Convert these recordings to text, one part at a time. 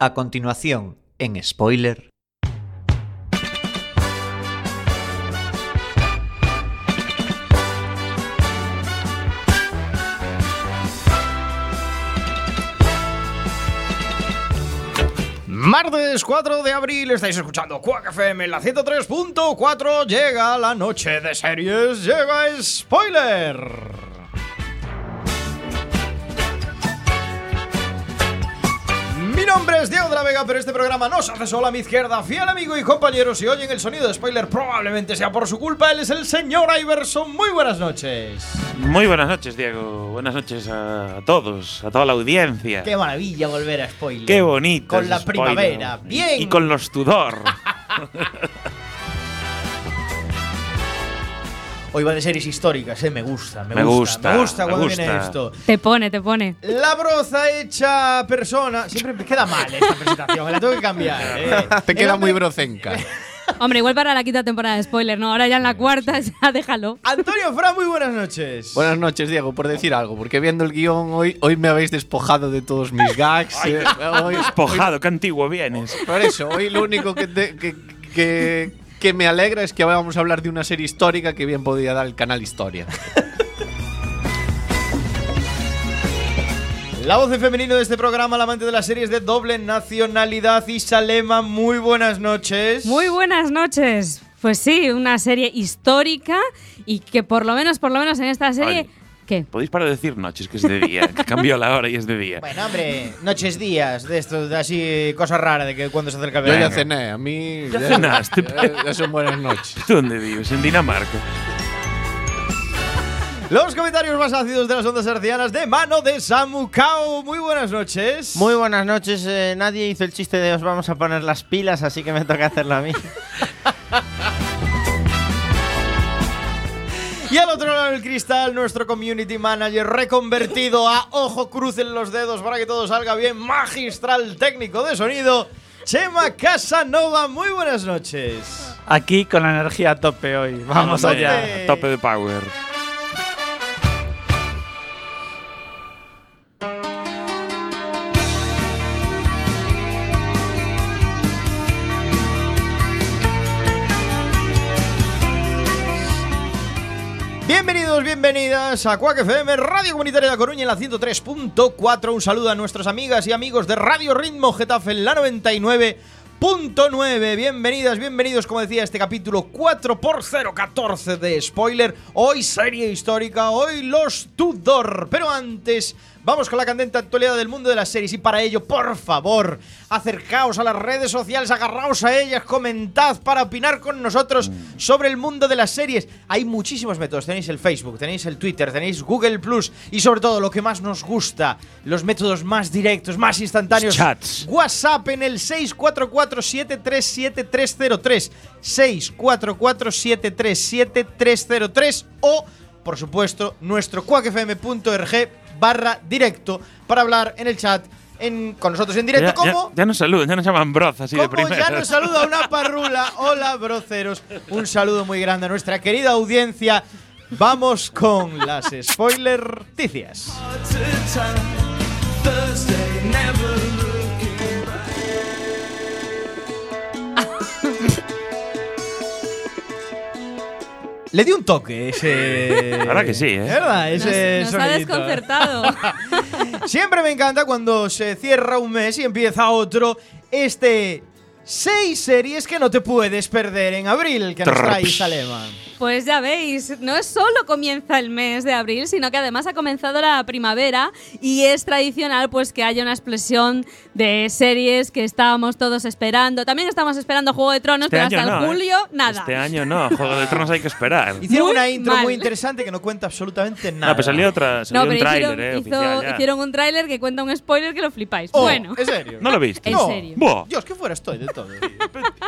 A continuación, en spoiler. Martes 4 de abril, estáis escuchando Quack FM, la 103.4. Llega la noche de series, llega spoiler. Nombre es Diego de la Vega, pero este programa no se hace solo a mi izquierda. Fiel amigo y compañero, si oyen el sonido de spoiler, probablemente sea por su culpa. Él es el señor Iverson. Muy buenas noches. Muy buenas noches, Diego. Buenas noches a todos, a toda la audiencia. Qué maravilla volver a spoiler. Qué bonito. Con la spoiler. primavera. Bien. Y, con los Tudor. Hoy va de series históricas, eh. Me gusta, me, Me gusta. gusta, Me gusta me cuando viene esto. Te pone, te pone. La broza hecha persona. Siempre me queda mal esta presentación, me la tengo que cambiar. eh. Te queda hombre- muy brocenca. Hombre, igual para la quinta temporada de spoiler, ¿no? Ahora ya en la cuarta, ya déjalo. Antonio Fra, muy buenas noches. Buenas noches, Diego, por decir algo, porque viendo el guion hoy, hoy me habéis despojado de todos mis gags. eh, hoy- Despojado, qué antiguo vienes. hoy- por eso, hoy lo único que, te- que, que- que me alegra es que vamos a hablar de una serie histórica que bien podía dar el canal Historia. La voz de femenino de este programa, la amante de las series de doble nacionalidad, Isalema, muy buenas noches. Muy buenas noches. Pues sí, una serie histórica y que por lo menos, por lo menos en esta serie. Ay. ¿Qué? Podéis parar de decir noches, que es de día. Que cambió la hora y es de día. Bueno, hombre, noches, días, de esto, de así, cosa rara de que cuando se acerca el Yo verano. ya cené, a mí. Ya cenaste. ya- ya son buenas noches. ¿Tú dónde vives? En Dinamarca. Los comentarios más ácidos de las ondas hercianas de mano de Samu Kao. Muy buenas noches. Muy buenas noches. eh, nadie hizo el chiste de os vamos a poner las pilas, así que me toca hacerlo a mí. Y al otro lado del cristal, nuestro community manager reconvertido a ojo crucen los dedos para que todo salga bien, magistral técnico de sonido, Chema Casanova. Muy buenas noches. Aquí con la energía a tope hoy. Vamos allá. Tope de power. Bienvenidas a Quack FM, Radio Comunitaria de La Coruña en la 103.4. Un saludo a nuestras amigas y amigos de Radio Ritmo Getafe en la 99.9. Bienvenidas, bienvenidos, como decía, a este capítulo 4x014 de spoiler. Hoy serie histórica, hoy los Tudor. Pero antes, vamos con la candente actualidad del mundo de las series. Y para ello, por favor, acercaos a las redes sociales, agarraos a ellas, comentad para opinar con nosotros sobre el mundo de las series. Hay muchísimos métodos. Tenéis el Facebook, tenéis el Twitter, tenéis Google Plus y sobre todo lo que más nos gusta, los métodos más directos, más instantáneos. Chats. WhatsApp en el 644-737-303. 644-737-303 o, por supuesto, nuestro cuacfm.org barra directo para hablar en el chat en- con nosotros en directo Ya, ya- como... ya nos saludan, ya nos llaman broz así de Como primera. ya nos saluda una parrula. Hola, broceros. Un saludo muy grande a nuestra querida audiencia. Vamos con las spoiler Le di un toque ese. La verdad que sí, ¿eh? ¿Verdad? Nos, Ese nos ha sonidito. desconcertado. Siempre me encanta cuando se cierra un mes y empieza otro. Este. Seis series que no te puedes perder en abril que nos trae. Salema. Pues ya veis, no es solo comienza el mes de abril, sino que además ha comenzado la primavera y es tradicional pues que haya una explosión de series que estábamos todos esperando. También estamos esperando Juego de Tronos, Este pero hasta el no, ¿eh? julio nada. Este año no, Juego de Tronos hay que esperar. Hicieron Muy una intro mal. muy interesante que no cuenta absolutamente nada. No, pues salió otra, salió No, un pero tráiler, hicieron, eh, hizo- oficial hicieron un tráiler que cuenta un spoiler que lo flipáis. Oh, bueno, ¿En serio? ¿No lo viste? en No. serio. Buah. Dios, que fuera estoy de todo.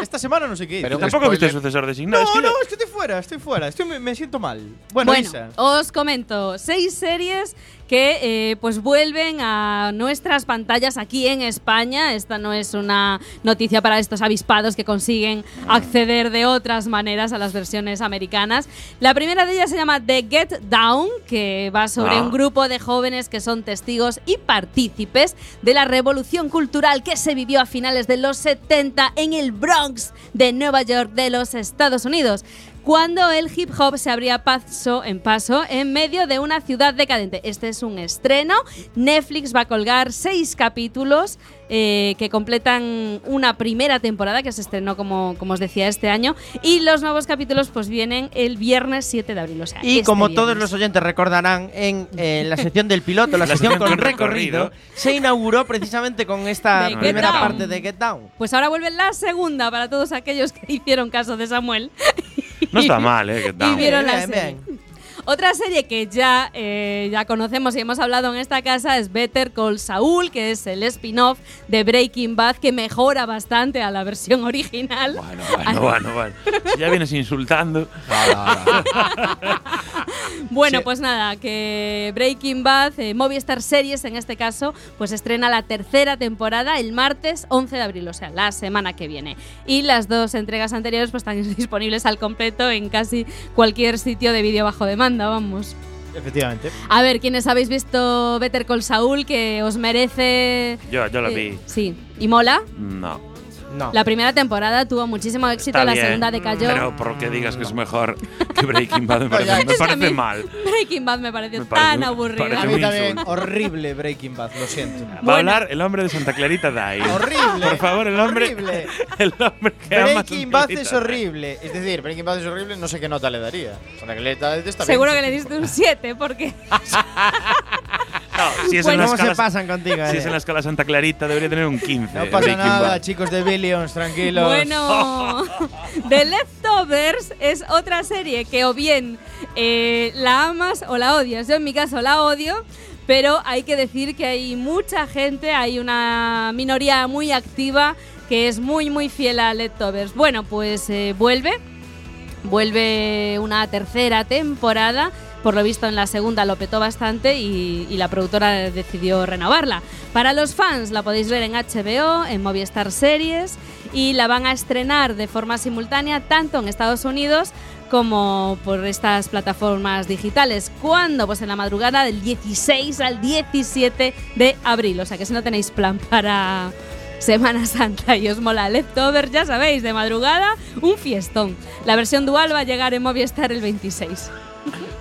Esta semana no sé qué. Pero un Tampoco viste el spoiler. sucesor designado. No, es que no, es que estoy fuera, estoy fuera. Estoy, me, siento mal. Bueno, Bueno, Isa. os comento seis series que eh, pues vuelven a nuestras pantallas aquí en España. Esta no es una noticia para estos avispados que consiguen acceder de otras maneras a las versiones americanas. La primera de ellas se llama The Get Down, que va sobre Ah. un grupo de jóvenes que son testigos y partícipes de la revolución cultural que se vivió a finales de los 70 en el Bronx de Nueva York de los Estados Unidos cuando el hip hop se abría paso en paso en medio de una ciudad decadente. Este es un estreno. Netflix va a colgar seis capítulos eh, que completan una primera temporada que se estrenó, como, como os decía, este año. Y los nuevos capítulos pues vienen el viernes 7 de abril. O sea, Y este como todos los oyentes recordarán, en eh, la sección del piloto, la, La sección con recorrido, recorrido. se inauguró precisamente con esta De primera Down. parte de Get Down. Pues ahora vuelve la segunda para todos aquellos que hicieron caso de Samuel. No está mal, ¿eh? Get y Down. vieron la Bien, serie. Otra serie que ya, eh, ya conocemos y hemos hablado en esta casa es Better Call Saul, que es el spin-off de Breaking Bad que mejora bastante a la versión original. Bueno, bueno, bueno, bueno. Si ya vienes insultando. Bueno, Sí. pues nada, que Breaking Bad, eh, Movistar Series en este caso, pues estrena la tercera temporada el martes 11 de abril, o sea, la semana que viene. Y las dos entregas anteriores pues están disponibles al completo en casi cualquier sitio de vídeo bajo demanda, vamos. Efectivamente. A ver, quienes habéis visto Better Call Saul, que os merece... Yo, yo la eh, vi. sí, y mola. No. No. La primera temporada tuvo muchísimo éxito, Está la bien, segunda decayó. Pero por que digas que es mejor que Breaking Bad me parece, me mal. Breaking Bad me pareció Me parece- tan me aburrida. parece A mí un también, insulto. horrible Breaking Bad, lo siento. Va a hablar el hombre de Santa Clarita Diet. Horrible. Por favor, el hombre. Horrible. El hombre que Breaking Bad Clarita es horrible. Es decir, Breaking Bad es horrible, no sé qué nota le daría. Santa Clarita está bien. Seguro que le diste un 7 porque No, si es, Bueno, en la ¿Cómo se escala, pasan contigo? si es en la escala Santa Clarita, debería tener un 15. No pasa Breaking nada, Bad. chicos de Billions, tranquilos. Bueno, The Leftovers es otra serie que o bien eh, la amas o la odias. Yo en mi caso la odio, pero hay que decir que hay mucha gente, hay una minoría muy activa que es muy muy fiel a Leftovers. Bueno, pues eh, vuelve, vuelve una tercera temporada. Por lo visto en la segunda lo petó bastante y, la productora decidió renovarla. Para los fans la podéis ver en HBO, en Movistar Series y la van a estrenar de forma simultánea tanto en Estados Unidos como por estas plataformas digitales. ¿Cuándo? Pues en la madrugada del 16 al 17 de abril. O sea que si no tenéis plan para Semana Santa y os mola Leftover, ya sabéis, de madrugada, un fiestón. La versión dual va a llegar en Movistar el 26.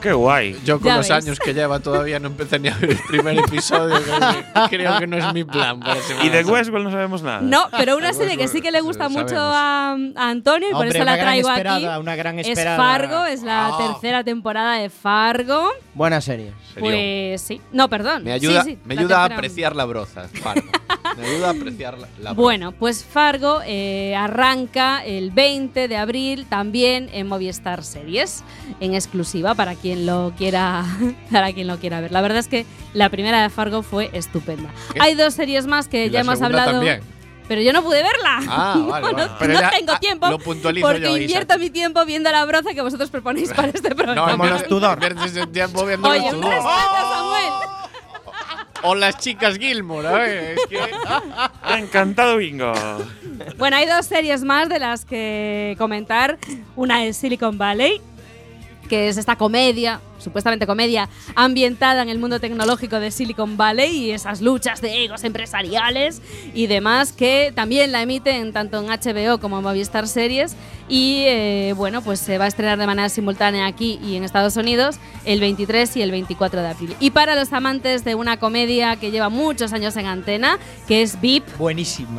Qué guay. Yo con Ya los ves. años que lleva todavía no empecé ni a ver el primer episodio. creo, que, creo que no es mi plan para Y de. Westworld no sabemos nada. No, pero una serie que sí que le gusta mucho a, a Antonio y por eso la gran traigo esperada, aquí. una gran Es esperada. Fargo, es la Ah. tercera temporada de Fargo. Buena serie. Pues sí. No, perdón. me ayuda, Sí, sí, me ayuda a apreciar la broza. Fargo. Me ayuda a apreciar la, la broza. Bueno, pues Fargo eh, arranca el 20 de abril también en Movistar Series, en exclusiva para quien lo quiera, para quien lo quiera ver. La verdad es que la primera de Fargo fue estupenda. ¿Qué? Hay dos series más que Y ya la hemos hablado. también. Pero yo no pude verla. Ah, vale, no, vale. no- Pero no ya- tengo ah, tiempo. lo puntualizo porque yo, Isa. invierto mi tiempo viendo la broza que vosotros proponéis para este programa. Los Tudor. Pierdes el tiempo viendo Oye, los un respeto, Samuel. O las chicas Gilmore, a ver, es que... Encantado, bingo. Bueno, hay dos series más de las que comentar. Una es Silicon Valley, que es esta comedia, supuestamente comedia, ambientada en el mundo tecnológico de Silicon Valley y esas luchas de egos empresariales y demás, que también la emiten tanto en HBO como en Movistar Series. Y eh, bueno, pues se va a estrenar de manera simultánea aquí y en Estados Unidos el 23 y el 24 de abril. Y para los amantes de una comedia que lleva muchos años en antena, que es VIP. Buenísima.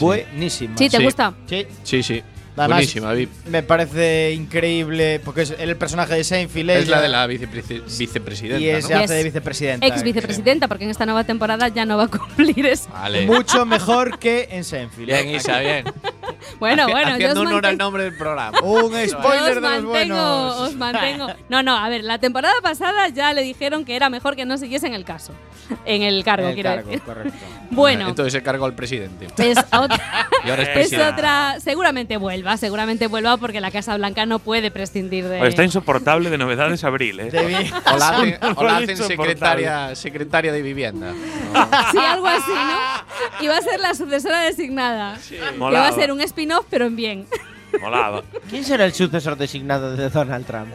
Buenísima. ¿Sí te Sí. gusta? Sí. Sí, sí. Además, Buenísima. Me parece increíble porque es el personaje de Seinfeld. Es la de la vicepresi- vicepresidenta, Y es, ¿no? se hace de vicepresidenta. Ex vicepresidenta, porque en esta nueva temporada ya no va a cumplir eso. Vale. Mucho mejor que en Seinfeld. Bien, Isa, bien. Bueno, bueno, Haciendo honor al nombre del programa. Un spoiler os de los mantengo, buenos. os mantengo. No, no, a ver, la temporada pasada ya le dijeron que era mejor que no siguiesen el caso. En el cargo, El quiero cargo, decir. correcto. Bueno, Entonces se cargó al presidente. es otra. Y ahora es Es otra, seguramente vuelva, seguramente vuelva porque la Casa Blanca no puede prescindir de. Oye, está insoportable de novedades abril, ¿eh? O la hacen, o la hacen secretaria, secretaria de vivienda. Sí, algo así, ¿no? Y va a ser la sucesora designada. que va a ser un spin-off, pero en bien. Molaba. ¿Quién será el sucesor designado de Donald Trump?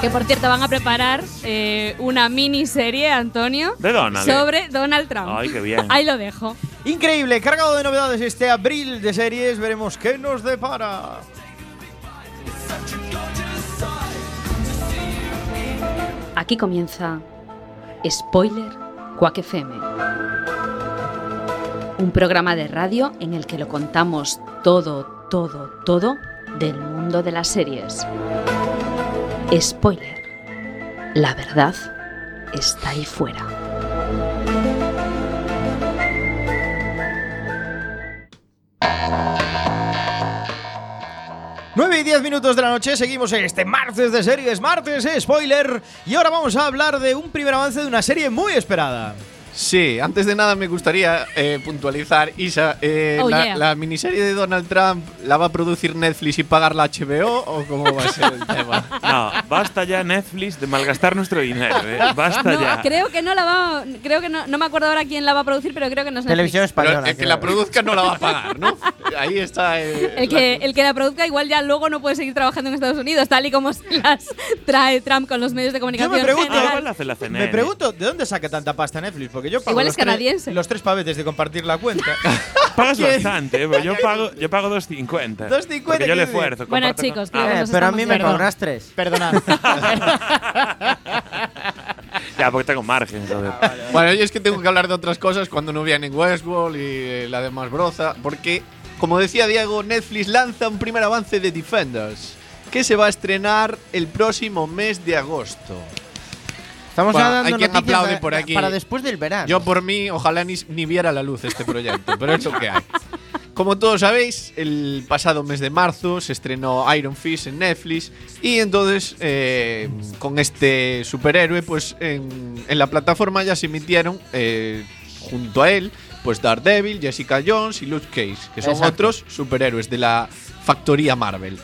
Que, por cierto, van a preparar eh, una miniserie, Antonio, De Donald. sobre Donald Trump. Ay, qué bien. Ahí lo dejo. Increíble, cargado de novedades este abril de series. Veremos qué nos depara. Aquí comienza Spoiler Quack FM. Un programa de radio en el que lo contamos todo, todo, todo del mundo de las series. Spoiler. La verdad está ahí fuera. 9 y 10 minutos de la noche, seguimos este martes de series, martes spoiler. Y ahora vamos a hablar de un primer avance de una serie muy esperada. Sí, antes de nada me gustaría eh, puntualizar, Isa, eh, Oh, la, yeah. la miniserie de Donald Trump la va a producir Netflix y pagar la HBO o cómo va a ser el tema? No, basta ya Netflix de malgastar nuestro dinero, ¿eh? Basta No, ya. creo que no la va. Creo que no, no me acuerdo ahora quién la va a producir, pero creo que no es Netflix. Televisión Pero española. el que la produzca no la va a pagar, ¿no? Ahí está. El que, el que la produzca igual ya luego no puede seguir trabajando en Estados Unidos, tal y como las trae Trump con los medios de comunicación. Yo me pregunto- Ah. Me pregunto, ¿de dónde saca tanta pasta Netflix? Porque yo pago Igual los es tres- canadiense. los tres pavetes de compartir la cuenta. Pagas ¿Qué? bastante, ¿eh? Porque yo pago, yo pago 2.50. 2,50, Porque yo le ¿qué esfuerzo. Bueno, chicos, con- creo que Ah, Eh, pero a mí me cobras tres. Perdonad. Ya, porque tengo margen, joder. Bueno, yo es que tengo que hablar de otras cosas cuando no vienen Westworld y eh, la demás broza, porque, como decía Diego, Netflix lanza un primer avance de Defenders, que se va a estrenar el próximo mes de agosto. Estamos Bueno, dando hay quien aplaude de- por aquí. para después del verano. Yo por mí, ojalá ni, ni viera la luz este proyecto, pero es lo que hay. Como todos sabéis, el pasado mes de marzo se estrenó Iron Fist en Netflix y entonces eh, con este superhéroe, pues en, en la plataforma ya se emitieron eh, junto a él, pues Daredevil, Jessica Jones y Luke Cage, que son Exacto. otros superhéroes de la factoría Marvel.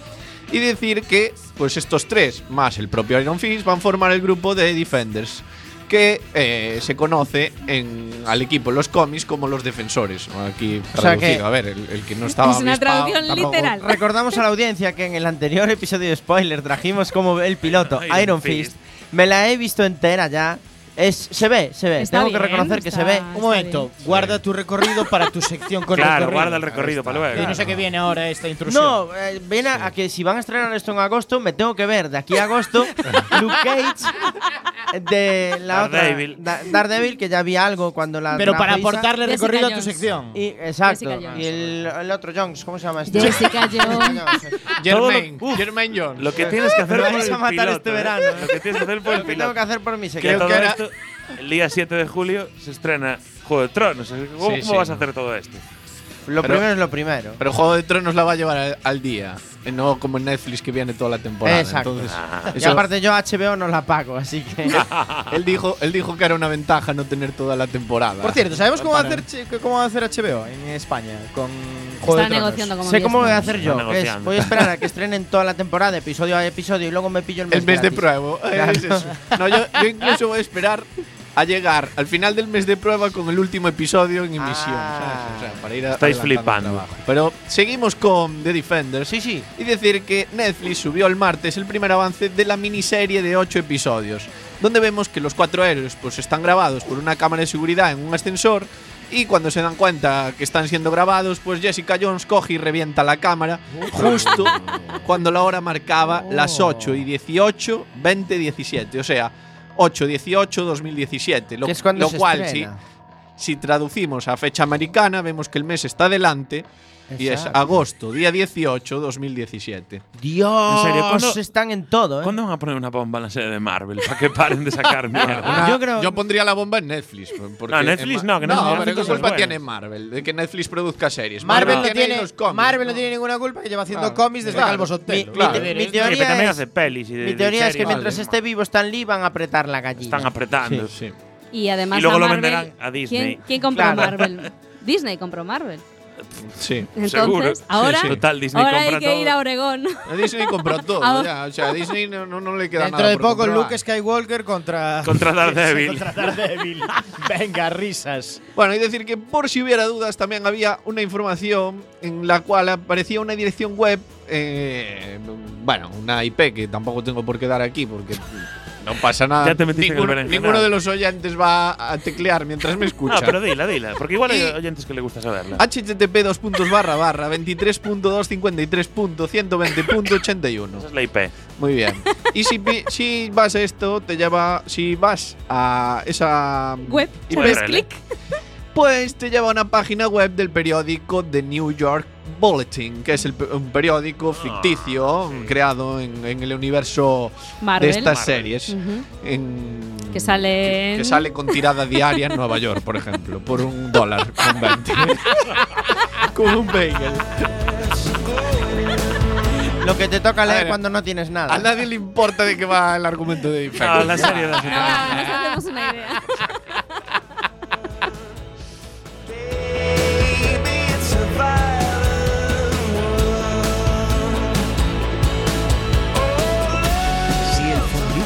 Y decir que, pues estos tres, más el propio Iron Fist, van a formar el grupo de Defenders, que eh, se conoce en, al equipo en los cómics como los defensores. Aquí O sea traducido, que- a ver, el, el que no estaba Es una avispado traducción tampoco- literal. Recordamos a la audiencia que en el anterior episodio de Spoiler trajimos como el piloto Iron Iron, Fist. Fist. Me la he visto entera ya. Es, se ve, se ve. Está Tengo que bien, reconocer que está- se ve. Un momento, guarda tu recorrido para tu sección con Claro, recorrido. guarda el recorrido para luego. Y no sé qué viene ahora esta intrusión. No, eh, viene a, a que si van a estrenar esto en agosto, me tengo que ver de aquí a agosto Luke Cage de la Daredevil. otra Da- Daredevil, que ya vi algo cuando la Pero trajo para Isa. aportarle Jessica recorrido a tu Jones. sección. Y, exacto. Jessica Jones. Y el, el otro Jones, ¿cómo se llama este? Jessica Jones. Jermaine, Todo lo- Jermaine Jones. Lo que tienes que hacer Me por vais el a matar piloto, este ¿eh? verano. Lo que tienes que hacer por el Lo que tengo piloto. que hacer por mi Que sección. Creo todo que esto, el día 7 de julio se estrena Juego de Tronos. ¿Cómo, Sí, cómo sí. vas a hacer todo esto? Lo Pero- primero es lo primero. Pero Juego de Tronos la va a llevar al, al día, no como en Netflix que viene toda la temporada. Exacto. Entonces, Ah. Y aparte yo HBO no la pago, así que… él dijo, él dijo que era una ventaja no tener toda la temporada. Por cierto, ¿sabemos cómo va, hacer, cómo va a hacer HBO en España con Juego de Está Tronos? negociando como sé cómo voy a hacer yo. es, voy a esperar a que estrenen toda la temporada, episodio a episodio, y luego me pillo el mes El mes de gratis. prueba. Claro. es eso. No, yo, yo incluso voy a esperar a llegar al final del mes de prueba con el último episodio en emisión. Ah. ¿sabes? O sea, para ir a- Estáis flipando. Pero seguimos con The Defenders. Sí, sí. Y decir que Netflix subió el martes el primer avance de la miniserie de 8 episodios, donde vemos que los cuatro héroes pues, están grabados por una cámara de seguridad en un ascensor y cuando se dan cuenta que están siendo grabados, pues Jessica Jones coge y revienta la cámara justo cuando la hora marcaba las 8 y 18, 20, 17, o sea, 8, 18, 2017, lo, es cuando lo cual si, si traducimos a fecha americana, vemos que el mes está adelante Y es Exacto. agosto, día 18, 2017. Dios, En serio, ¿cuándo- están en todo, ¿eh? ¿Cuándo van a poner una bomba en la serie de Marvel? Para que paren de sacar mierda. Una- Yo creo- yo pondría la bomba en Netflix. Porque No, Netflix no, que no no, pero ¿qué culpa tiene Marvel de que Netflix produzca series? Marvel, no tiene los cómics, Marvel no ¿no? tiene ninguna culpa que lleva haciendo Claro. cómics desde Claro. Calvo Mi, Sotelo. mi- Claro. mi Sí, pero teoría, también es, hace pelis y de, mi de teoría es que series. mientras Vale. esté vivo Stan Lee van a apretar la gallina. Están apretando. Sí. Y además Y luego a lo Marvel- venderán a Disney. ¿Quién, quién compró. Marvel? Disney compró Marvel. Sí. Entonces, Seguro. ahora, Sí, sí. Total, Disney ahora hay compra que ir a todo. Oregón. Disney compró todo. Ya. O sea, a Disney no, no, no le queda Dentro nada. de por poco. Luke Skywalker contra Contra Daredevil. contra Daredevil. Venga, risas. Bueno, y decir que por si hubiera dudas, también había una información en la cual aparecía una dirección web, eh, bueno, una IP que tampoco tengo por qué dar aquí porque no pasa nada. Ya te metiste en el ninguno, de los oyentes va a teclear mientras me escucha. No, pero dila, dila. Porque igual hay oyentes que le gusta saberla. http dos puntos barra barra 23.253.120.81 Esa es la IP. Muy bien. Y si, si vas a esto, te lleva. Si vas a esa Web, IP, pues clic. pues te lleva a una página web del periódico The New York Bulletin, que es el un periódico ficticio sí. creado en, en el universo Marvel. de estas Marvel. series. En- Que sale que, en- que sale con tirada diaria en Nueva York, por ejemplo, por un dólar con 20. con un bagel. Lo que te toca leer ver, cuando no tienes nada. A nadie le importa de qué va el argumento de Infected. No, la serie Ah,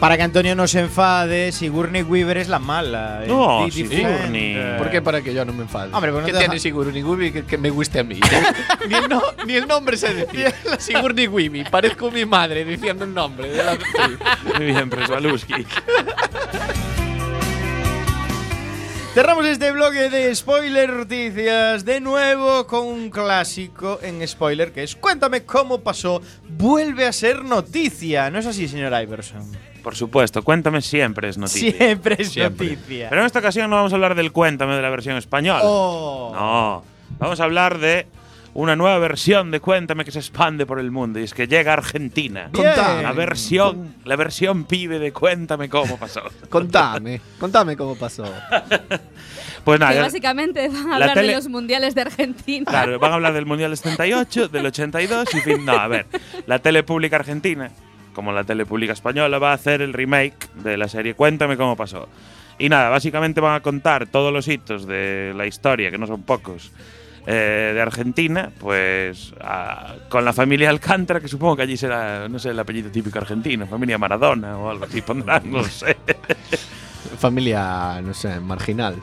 Para que Antonio no se enfade, Sigourney Weaver es la mala. eh. No, Sigourney. ¿Por qué para que yo no me enfade? Hombre, pues no ¿Qué te tiene deja- Sigourney Weaver que, que me guste a mí? ni, el no- ni el nombre sé decir. Sigourney Weaver. Parezco mi madre diciendo el nombre de la. Muy bien, Presbaluski. Cerramos este bloque de spoiler noticias de nuevo con un clásico en spoiler que es Cuéntame cómo pasó, vuelve a ser noticia. ¿No es así, señor Iverson? Por supuesto, cuéntame siempre es noticia. Siempre es Siempre. noticia. Pero en esta ocasión no vamos a hablar del cuéntame de la versión española. Oh. No, vamos a hablar de una nueva versión de Cuéntame que se expande por el mundo y es que llega a Argentina. Bien. La versión, la versión pibe de Cuéntame cómo pasó. Contame, contame cómo pasó. Pues nada, Que básicamente van a La hablar tele- de los mundiales de Argentina. Claro, van a hablar del Mundial del 78, del 82 y fin. No, a ver, la tele pública argentina, como la tele pública española, va a hacer el remake de la serie Cuéntame cómo pasó. Y nada, básicamente van a contar todos los hitos de la historia, que no son pocos, eh, de Argentina, pues con la familia Alcántara, que supongo que allí será, no sé, el apellido típico argentino, familia Maradona o algo así pondrán, no sé. Familia, no sé, marginal.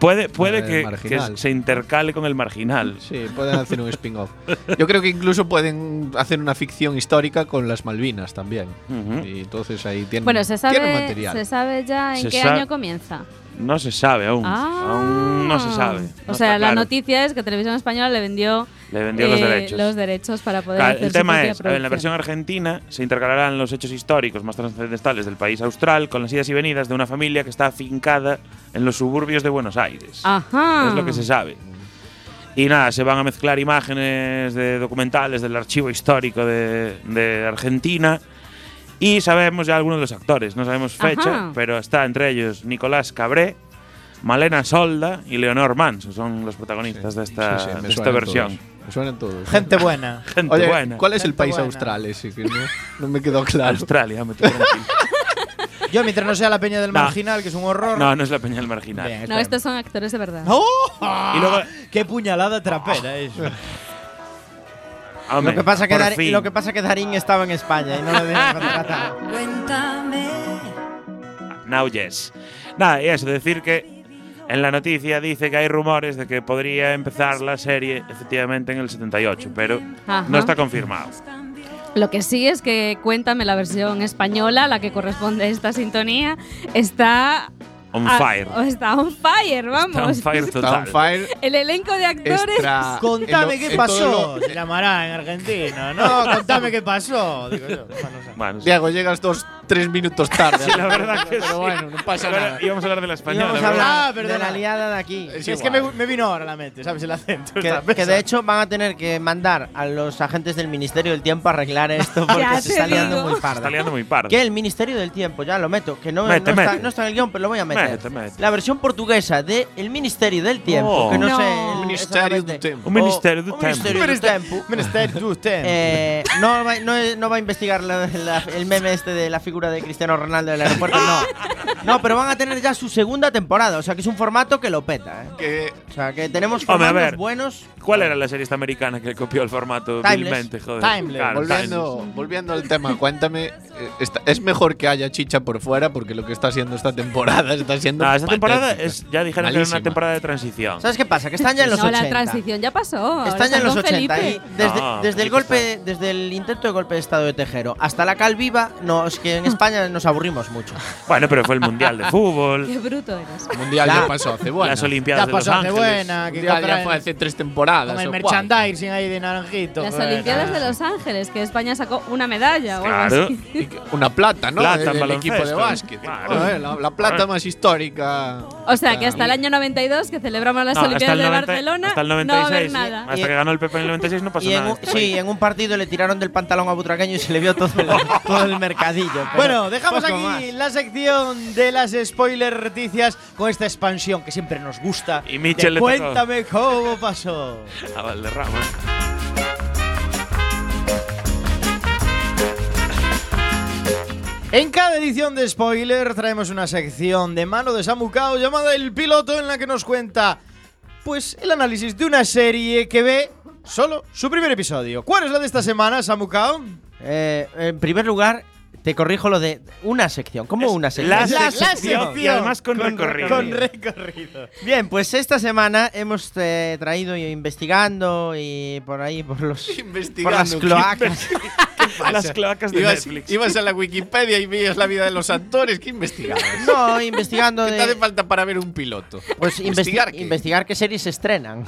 Puede, puede que, que se intercale con el marginal. Sí, pueden hacer un spin-off. Yo creo que incluso pueden hacer una ficción histórica con las Malvinas también. Ujú. Y entonces ahí tienen, Bueno, se tienen sabe, material. se sabe ya en Se qué año comienza. No se sabe aún. Ah. Aún no se sabe. O sea, la claro. noticia es que Televisión Española le vendió, Le vendió los eh, derechos. los derechos para poder Claro, hacer el tema es, ver, en la producción. versión argentina se intercalarán los hechos históricos más trascendentales del país austral con las idas y venidas de una familia que está afincada en los suburbios de Buenos Aires. Ajá. Es lo que se sabe. Y nada, se van a mezclar imágenes de documentales del archivo histórico de, de Argentina. Y sabemos ya algunos de los actores, no sabemos fecha, Ajá. pero está entre ellos Nicolás Cabré, Malena Solda y Leonor Manso, son los protagonistas de esta, Sí, sí, me de esta versión. todos. Me suenan todos. Gente buena. Gente Oye, buena. ¿cuál es el Gente país buena. austral ese? Que no, no me quedó claro. Australia, me. Yo, mientras no sea la peña del No. marginal, que es un horror. No, no es la Peña del Marginal. Bien, No, estos son actores de verdad. ¡Oh! Y luego, ¡Qué puñalada trapera eso! hombre, Lo que, pasa que lo que pasa que Darín estaba en España y no lo dejan contratar. Now yes. Nada, y eso, decir que en la noticia dice que hay rumores de que podría empezar la serie efectivamente en el 78, pero Ajá. no está confirmado. Lo que sí es que cuéntame la versión española, la que corresponde a esta sintonía, está On a- fire. o está on fire, vamos. Está on fire Está total. on fire. El elenco de actores. Extra- Contame lo- qué pasó. Se llamará en Argentina. No, contame qué pasó. Digo yo. Bueno. Diego, llegas dos, tres minutos tarde. Sí, la verdad que Pero bueno, no pasa nada. íbamos a hablar de la española. Íbamos a hablar Ah, de perdona. la liada de aquí. Es Es que me, me vino ahora a la mente, ¿sabes? El acento. Que, que de hecho van a tener que mandar a los agentes del Ministerio del Tiempo a arreglar esto porque Ya se está liando muy Se parda. está liando muy pardo. Que el Ministerio del Tiempo, ya lo meto, que no, Mete, no, está, mete. no está en el guion, pero lo voy a meter. Mete, mete. La versión portuguesa de El Ministerio del Tiempo, Oh. que no, No. sé. Un Ministerio del Tiempo. Un Ministerio del un Tiempo. Ministerio del Tiempo. Ministerio Tempo. Eh, no, va, no, no va a investigar la- la- el meme este de la figura de Cristiano Ronaldo del aeropuerto, no. No, pero van a tener ya su segunda temporada, o sea que es un formato que lo peta, ¿eh? Que O sea que tenemos Hombre, a formatos ver. buenos. ¿Cuál era la serie esta americana que copió el formato Timeless. vilmente, joder? Timeless. Claro, volviendo, volviendo al tema, cuéntame. eh, está- es mejor que haya chicha por fuera porque lo que está haciendo esta temporada está siendo. No, esta temporada patética. es, ya dijeron que era Malísima. una temporada de transición. ¿Sabes qué pasa? Que están ya en los no, 80. la transición ya pasó. ahora Están ya en con los Don 80 y desde, No, desde el Felipe golpe, desde el intento de golpe de estado de Tejero hasta la cal viva, no, es que en España nos aburrimos mucho. Bueno, pero fue el Mundial de Fútbol, Qué bruto eres. El mundial Ya. ya pasó hace bueno. las Olimpiadas Ya de Los Ángeles. buena. El Que ya fue hace tres temporadas. con el merchandising ahí de naranjito. Las. Olimpiadas de Los Ángeles, que España sacó una medalla o algo Claro. así. Una plata, ¿no? Plata del baloncesto. equipo de básquet. Claro. Joder, la, la plata más histórica. O sea que hasta el año 92, que celebramos las No, Olimpiadas el de 90 Barcelona, hasta el no va a 96, haber nada. hasta que ganó el PP en el 96 no pasó Y en nada. un, sí, en un partido le tiraron del pantalón a Butragueño y se le vio todo el, todo el mercadillo. Bueno, dejamos aquí más. la sección de las spoiler noticias con esta expansión que siempre nos gusta. Y Mitchell de le tocó. Cuéntame cómo pasó. A Valderrama. En cada edición de spoiler traemos una sección de mano de Samu Kao llamada El Piloto en la que nos cuenta pues el análisis de una serie que ve solo su primer episodio. ¿Cuál es la de esta semana, Samu Kao? Eh, en primer lugar, te corrijo lo de una sección. ¿Cómo Es una sección? la La sección. sección. Y además con, recorrido. Con recorrido. Bien, pues esta semana hemos eh, traído y investigando y por ahí, por los por Investigando. las cloacas. Las cloacas de Ibas, Netflix. ibas a la Wikipedia y veías la vida de los actores. ¿Qué investigabas? No, investigando ¿Qué te hace de. falta para ver un piloto? Pues investi- ¿Investigar qué? investigar qué series se estrenan.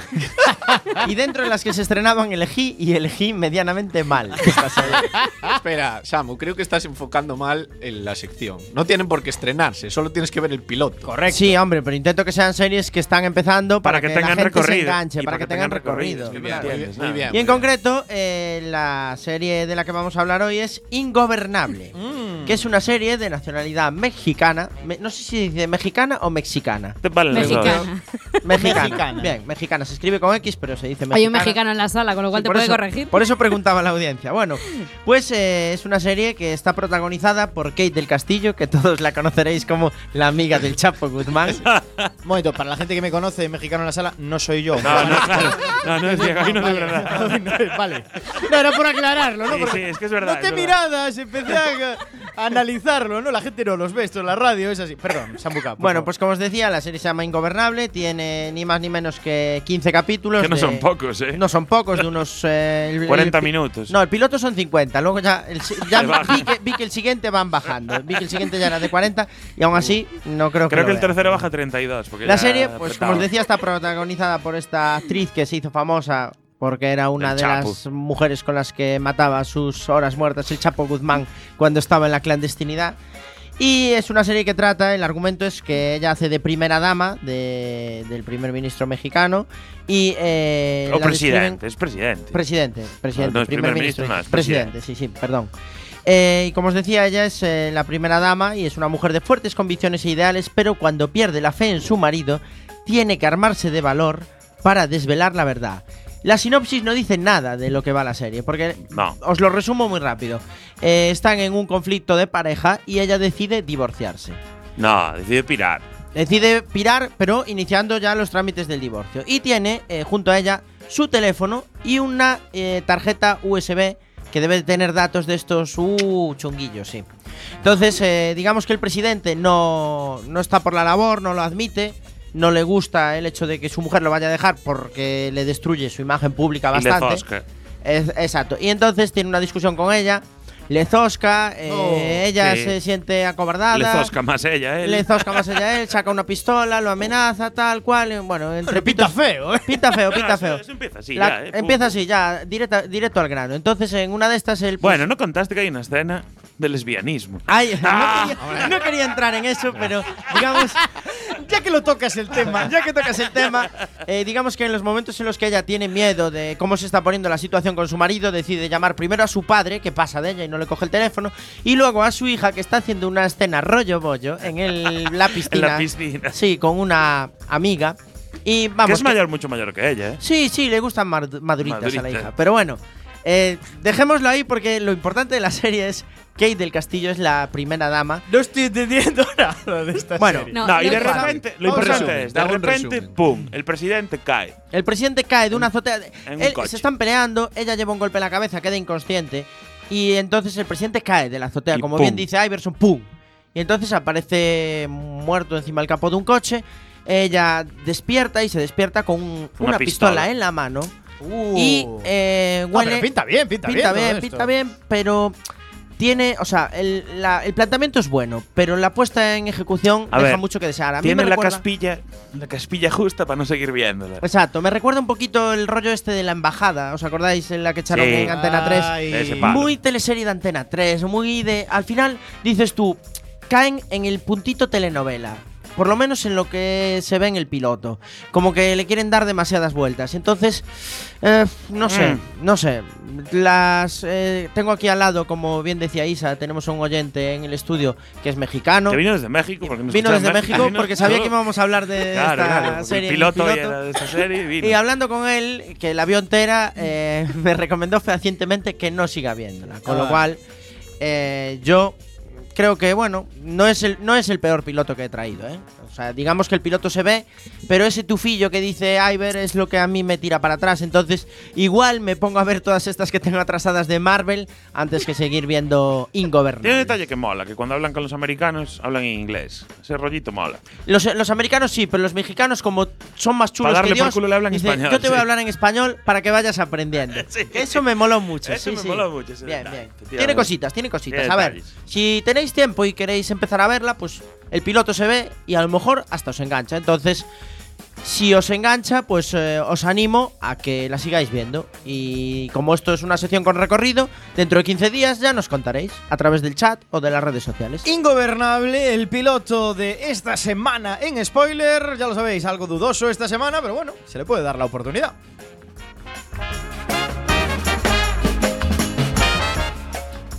y dentro de las que se estrenaban elegí y elegí medianamente mal. Espera, Samu, creo que estás enfocando mal en la sección. No tienen por qué estrenarse, solo tienes que ver el piloto. Correcto. Sí, hombre, pero intento que sean series que están empezando para, Para que la tengan gente recorrido. se enganche, Y para que tengan recorrido. Muy claro. bien. Muy bien. Y en concreto, eh, la serie de la que vamos a hablar hoy es Ingobernable, Mm. que es una serie de nacionalidad mexicana. me- no sé si dice mexicana o mexicana. Dos. Mexicana. Mexicana. Mexicana. Bien, mexicana. Se escribe con X, pero se dice mexicana. Hay un mexicano en la sala, con lo cual Sí, te puede eso- corregir. Por eso preguntaba la audiencia. Bueno, pues eh, es una serie que está protagonizada por Kate del Castillo, que todos la conoceréis como la amiga del Chapo Guzmán. Momento, para la gente que me conoce, mexicano en la sala, no soy yo. No, no, claro. No, no es Diego, ahí no es Vale. verdad. No, vale. No, era por aclararlo, ¿no? Sí, Porque sí, es que es verdad, Noté es verdad. miradas, empecé a, a analizarlo, ¿no? La gente no los ve, esto en la radio es así. Perdón, Sambuca. Bueno, favor. pues como os decía, la serie se llama Ingobernable, tiene ni más ni menos que 15 capítulos. Que no de- son pocos, ¿eh? No son pocos, de unos. eh, el- el 40 pi- minutos. No, el piloto son 50. Luego ya, el vi, que, vi que el siguiente van bajando. Vi que el siguiente ya era de 40 y aún así no creo que. Creo que el tercero baja a 32. Porque La serie, pues como os decía, está protagonizada por esta actriz que se hizo famosa porque era una de las mujeres con las que mataba sus horas muertas el Chapo Guzmán cuando estaba en la clandestinidad. Y es una serie que trata, el argumento es que ella hace de primera dama de- del primer ministro mexicano y... eh, O presidente, es presidente. Presidente, presidente, No, no es primer, primer ministro. ministro, no, es presidente, sí, sí, perdón. Eh, y como os decía, ella es eh, la primera dama y es una mujer de fuertes convicciones e ideales, pero cuando pierde la fe en su marido, tiene que armarse de valor para desvelar la verdad. La sinopsis no dice nada de lo que va la serie, porque No. os lo resumo muy rápido. Eh, están en un conflicto de pareja y ella decide divorciarse. No, decide pirar. Decide pirar, pero iniciando ya los trámites del divorcio. Y tiene eh, junto a ella su teléfono y una eh, tarjeta USB que debe de tener datos de estos uh, chunguillos, sí. Entonces, eh, digamos que el presidente no, no está por la labor, no lo admite, no le gusta el hecho de que su mujer lo vaya a dejar porque le destruye su imagen pública Y le bastante. zosca. Es- exacto. Y entonces tiene una discusión con ella, le zosca, eh, Oh, ella sí. se siente acobardada. Le zosca más ella, ¿eh? Le zosca más ella a él, saca una pistola, lo amenaza, tal cual. y Bueno, entre pinta pitos- feo, ¿eh? Pinta feo, Ah, pinta eso- feo. eso empieza así La- ya, ¿eh? empieza así, ya, directa- directo al grano. Entonces, en una de estas, el. Bueno, no contaste que hay una escena de lesbianismo. Ay, Ah. no, quería, no quería entrar en eso, pero digamos, Ya que lo tocas el tema, ya que tocas el tema, eh, digamos que en los momentos en los que ella tiene miedo de cómo se está poniendo la situación con su marido, decide llamar primero a su padre, que pasa de ella y no le coge el teléfono, y luego a su hija, que está haciendo una escena rollo bollo en el, la piscina. En la piscina. Sí, con una amiga. Y vamos. que es que- mayor, mucho mayor que ella, ¿eh? Sí, sí, le gustan mad- maduritas a la hija. Pero bueno, eh, dejémoslo ahí porque lo importante de la serie es Kate del Castillo es la primera dama. No estoy entendiendo nada de esta Bueno, serie. No, No, y lo de repente, importante resumen, es, de repente, pum, el presidente cae. El presidente cae de una azotea. en un Él- coche. se están peleando, ella lleva un golpe en la cabeza, queda inconsciente. Y entonces el presidente cae de la azotea, Y como pum. bien dice Iverson, ¡pum! Y entonces aparece muerto encima del capó de un coche. Ella despierta y se despierta con un- una, Una pistola. pistola. en la mano. Uh. Y eh, No, huele. pero pinta bien, pinta, pinta bien. bien, pinta bien, pero tiene, o sea, el, la- el planteamiento es bueno, pero la puesta en ejecución A deja ver, mucho que desear. A mí Tiene me la recuerda- caspilla, la caspilla justa para no seguir viéndola. Exacto, me recuerda un poquito el rollo este de la embajada, ¿os acordáis? En la que echaron Sí. en Antena 3. Ay. Muy teleserie de Antena 3, muy de... Al final, dices tú, caen en el puntito telenovela. Por lo menos en lo que se ve en el piloto. Como que le quieren dar demasiadas vueltas. Entonces, eh, no sé, Mm. no sé. Las eh, tengo aquí al lado, como bien decía Isa, tenemos a un oyente en el estudio que es mexicano. Que vino desde México. Porque nos Vino desde en México porque sabía que íbamos a hablar de Claro, esta claro, serie. El en el piloto, piloto. era de esta serie y vino. Y hablando con él, que la vio entera, eh, me recomendó fehacientemente que no siga viéndola. Con lo Ah. cual, eh, yo creo que, bueno, no es, el, no es el peor piloto que he traído, ¿eh? O sea, digamos que el piloto se ve, pero ese tufillo que dice Iver es lo que a mí me tira para atrás. Entonces, igual me pongo a ver todas estas que tengo atrasadas de Marvel antes que seguir viendo Tiene un Ingobernable. detalle que mola, que cuando hablan con los americanos hablan en inglés. Ese rollito mola. Los, los americanos sí, pero los mexicanos, como son más chulos Para darle que Dios, por culo le hablan dicen, español, yo te voy sí. a hablar en español para que vayas aprendiendo. Sí. Eso me moló mucho. Eso sí, me moló mucho, Bien, bien. Tiene cositas, tiene cositas. Tiene a ver, detalles. si tenéis tiempo y queréis empezar a verla, pues el piloto se ve y a lo mejor hasta os engancha. Entonces, si os engancha, pues eh, os animo a que la sigáis viendo. Y como esto es una sección con recorrido, dentro de 15 días ya nos contaréis a través del chat o de las redes sociales. Ingobernable, el piloto de esta semana en spoiler. Ya lo sabéis, algo dudoso esta semana, pero bueno, se le puede dar la oportunidad.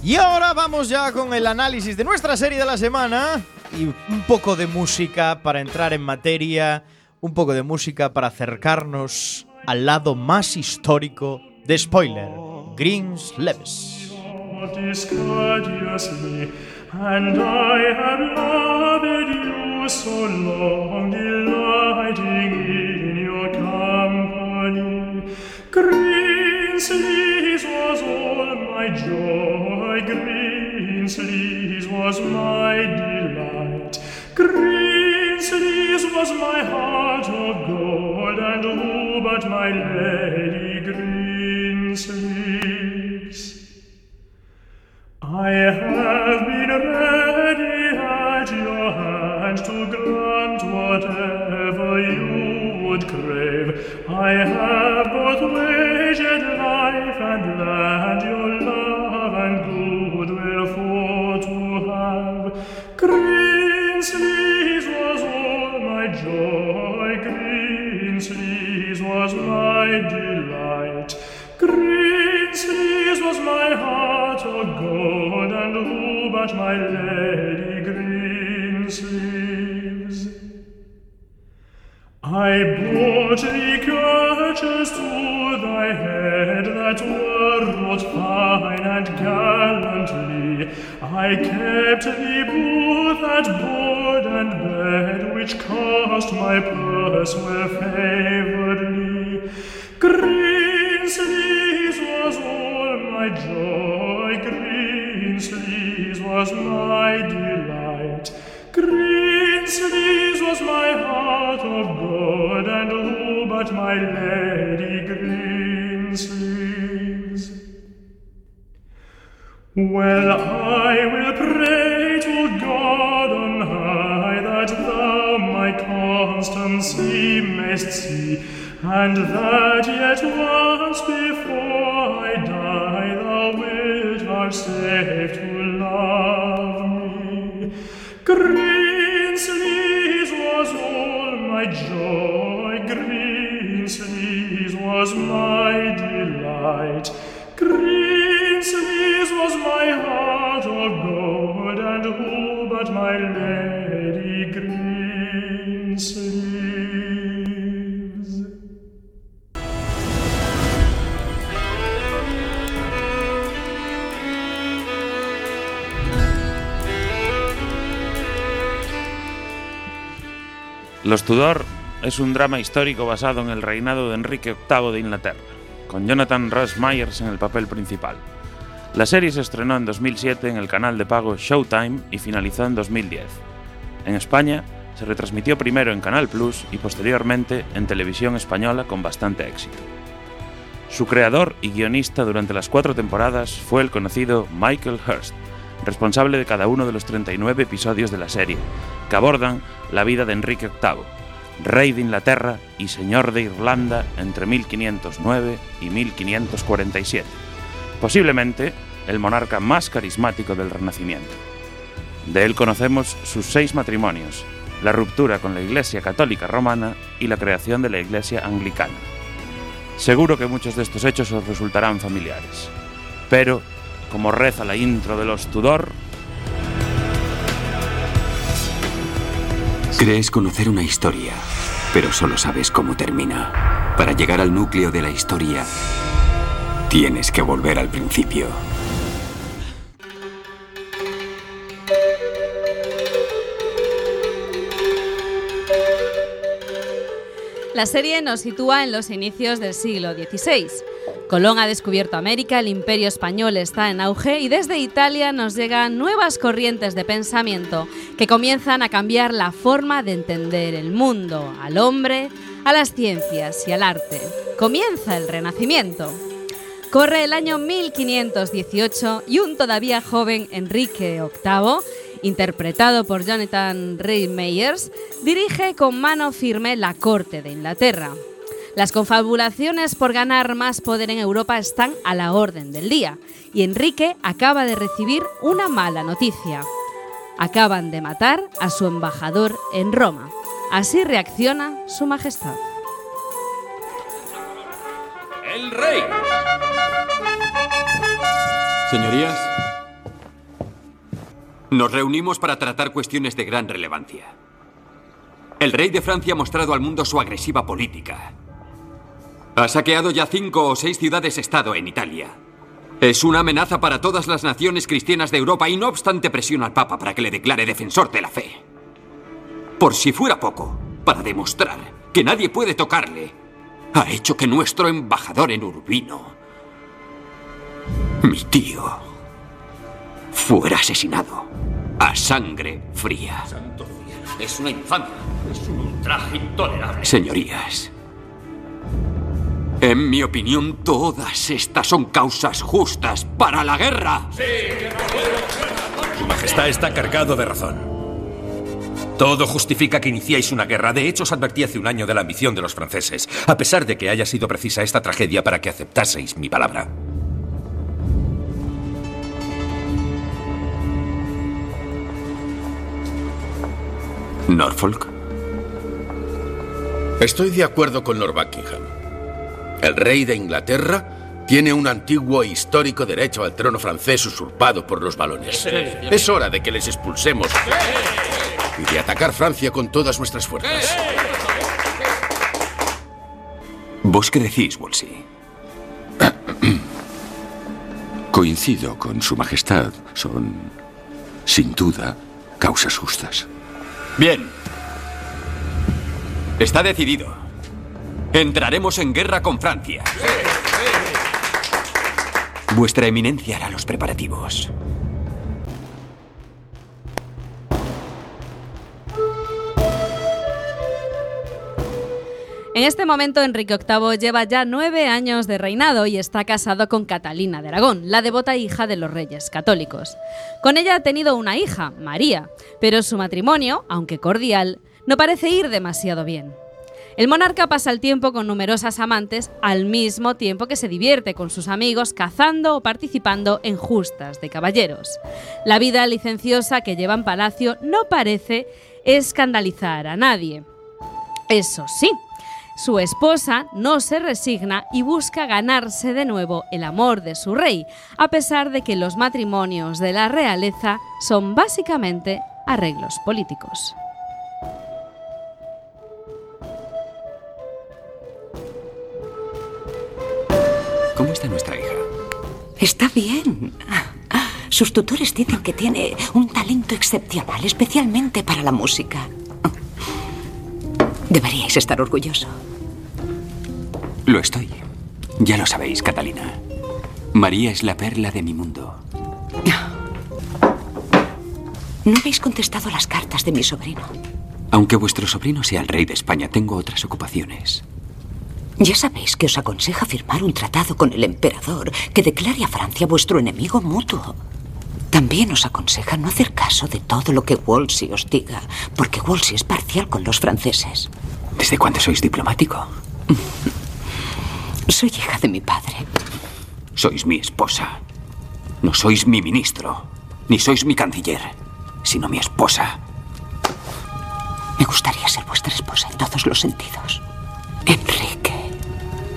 Y ahora vamos ya con el análisis de nuestra serie de la semana y un poco de música para entrar en materia, un poco de música para acercarnos al lado más histórico de spoiler, Greens Leves. discourteously, and I have loved you so long, delighting in your company. Greensleeves delight. Greensleeves was my heart of gold, and who but my lady green Greensleeves? I have been ready at your hand to grant whatever you would crave. I have both waged life and land, your love and goodwill as with Los Tudor es un drama histórico basado en el reinado de Enrique VIII de Inglaterra, con Jonathan Ross Myers en el papel principal. La serie se estrenó en 2007 en el canal de pago Showtime y finalizó en 2010. En España se retransmitió primero en Canal Plus y posteriormente en televisión española con bastante éxito. Su creador y guionista durante las cuatro temporadas fue el conocido Michael Hurst, responsable de cada uno de los 39 episodios de la serie, que abordan la vida de Enrique VIII, rey de Inglaterra y señor de Irlanda entre 1509 y 1547, posiblemente el monarca más carismático del Renacimiento. De él conocemos sus seis matrimonios, la ruptura con la Iglesia Católica Romana y la creación de la Iglesia Anglicana. Seguro que muchos de estos hechos os resultarán familiares, pero, como reza la intro de los Tudor, Crees conocer una historia, pero solo sabes cómo termina. Para llegar al núcleo de la historia, tienes que volver al principio. La serie nos sitúa en los inicios del siglo XVI. Colón ha descubierto América, el imperio español está en auge y desde Italia nos llegan nuevas corrientes de pensamiento que comienzan a cambiar la forma de entender el mundo, al hombre, a las ciencias y al arte. Comienza el Renacimiento. Corre el año 1518 y un todavía joven Enrique VIII interpretado por Jonathan Rhys Meyers, dirige con mano firme la corte de Inglaterra. Las confabulaciones por ganar más poder en Europa están a la orden del día y Enrique acaba de recibir una mala noticia. Acaban de matar a su embajador en Roma. Así reacciona su majestad. El rey. Señorías, nos reunimos para tratar cuestiones de gran relevancia. El rey de Francia ha mostrado al mundo su agresiva política. Ha saqueado ya cinco o seis ciudades-estado en Italia. Es una amenaza para todas las naciones cristianas de Europa y no obstante presiona al Papa para que le declare defensor de la fe. Por si fuera poco, para demostrar que nadie puede tocarle, ha hecho que nuestro embajador en Urbino, mi tío, fuera asesinado a sangre fría. Santo cielo. Es una infamia. Es un ultraje intolerable. Señorías, en mi opinión, todas estas son causas justas para la guerra. Su Majestad está cargado de razón. Todo justifica que iniciéis una guerra. De hecho, os advertí hace un año de la ambición de los franceses, a pesar de que haya sido precisa esta tragedia para que aceptaseis mi palabra. Norfolk. Estoy de acuerdo con Lord Buckingham. El rey de Inglaterra tiene un antiguo e histórico derecho al trono francés usurpado por los balones. Es hora de que les expulsemos y de atacar Francia con todas nuestras fuerzas. ¿Vos qué decís, Wolsey? Coincido con Su Majestad. Son, sin duda, causas justas. Bien. Está decidido. Entraremos en guerra con Francia. Vuestra eminencia hará los preparativos. En este momento, Enrique VIII lleva ya nueve años de reinado y está casado con Catalina de Aragón, la devota hija de los reyes católicos. Con ella ha tenido una hija, María, pero su matrimonio, aunque cordial, no parece ir demasiado bien. El monarca pasa el tiempo con numerosas amantes al mismo tiempo que se divierte con sus amigos cazando o participando en justas de caballeros. La vida licenciosa que lleva en palacio no parece escandalizar a nadie. Eso sí, su esposa no se resigna y busca ganarse de nuevo el amor de su rey, a pesar de que los matrimonios de la realeza son básicamente arreglos políticos. ¿Cómo está nuestra hija? Está bien. Sus tutores dicen que tiene un talento excepcional, especialmente para la música. Deberíais estar orgulloso. Lo estoy. Ya lo sabéis, Catalina. María es la perla de mi mundo. No habéis contestado las cartas de mi sobrino. Aunque vuestro sobrino sea el rey de España, tengo otras ocupaciones. Ya sabéis que os aconseja firmar un tratado con el emperador que declare a Francia vuestro enemigo mutuo. También os aconseja no hacer caso de todo lo que Wolsey os diga, porque Wolsey es parcial con los franceses. ¿Desde cuándo sois diplomático? Soy hija de mi padre. Sois mi esposa. No sois mi ministro, ni sois mi canciller, sino mi esposa. Me gustaría ser vuestra esposa en todos los sentidos. Enrique,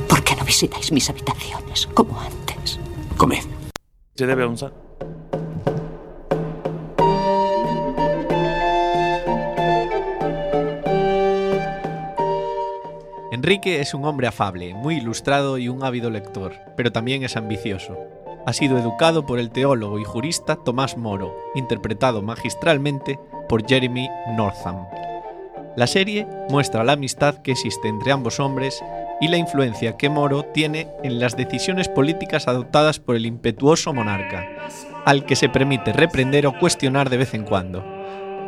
¿por qué no visitáis mis habitaciones como antes? Comed. Se debe a un Enrique es un hombre afable, muy ilustrado y un ávido lector, pero también es ambicioso. Ha sido educado por el teólogo y jurista Tomás Moro, interpretado magistralmente por Jeremy Northam. La serie muestra la amistad que existe entre ambos hombres y la influencia que Moro tiene en las decisiones políticas adoptadas por el impetuoso monarca, al que se permite reprender o cuestionar de vez en cuando.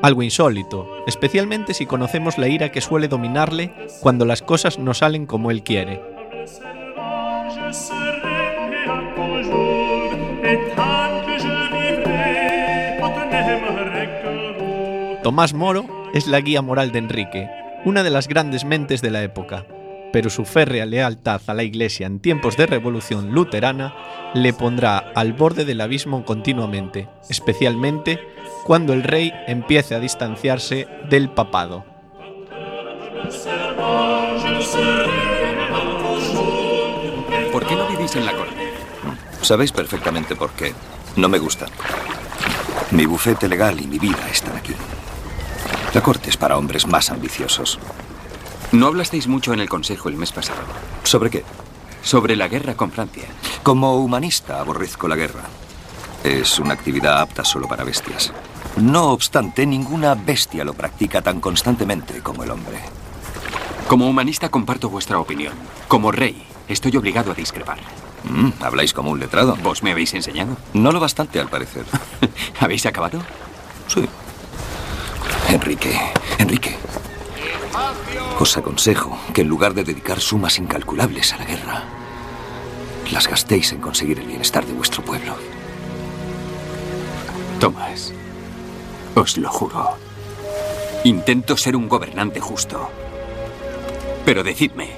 Algo insólito, especialmente si conocemos la ira que suele dominarle cuando las cosas no salen como él quiere. Tomás Moro es la guía moral de Enrique, una de las grandes mentes de la época, pero su férrea lealtad a la Iglesia en tiempos de revolución luterana le pondrá al borde del abismo continuamente, especialmente cuando el rey empiece a distanciarse del papado. ¿Por qué no vivís en la corte? Sabéis perfectamente por qué. No me gusta. Mi bufete legal y mi vida están aquí. La corte es para hombres más ambiciosos. No hablasteis mucho en el consejo el mes pasado. ¿Sobre qué? Sobre la guerra con Francia. Como humanista aborrezco la guerra. Es una actividad apta solo para bestias. No obstante, ninguna bestia lo practica tan constantemente como el hombre. Como humanista comparto vuestra opinión. Como rey, estoy obligado a discrepar. Mm, Habláis como un letrado. ¿Vos me habéis enseñado? No lo bastante, al parecer. ¿Habéis acabado? Sí. Enrique, Enrique. Os aconsejo que en lugar de dedicar sumas incalculables a la guerra, las gastéis en conseguir el bienestar de vuestro pueblo. Tomás, os lo juro. Intento ser un gobernante justo. Pero decidme,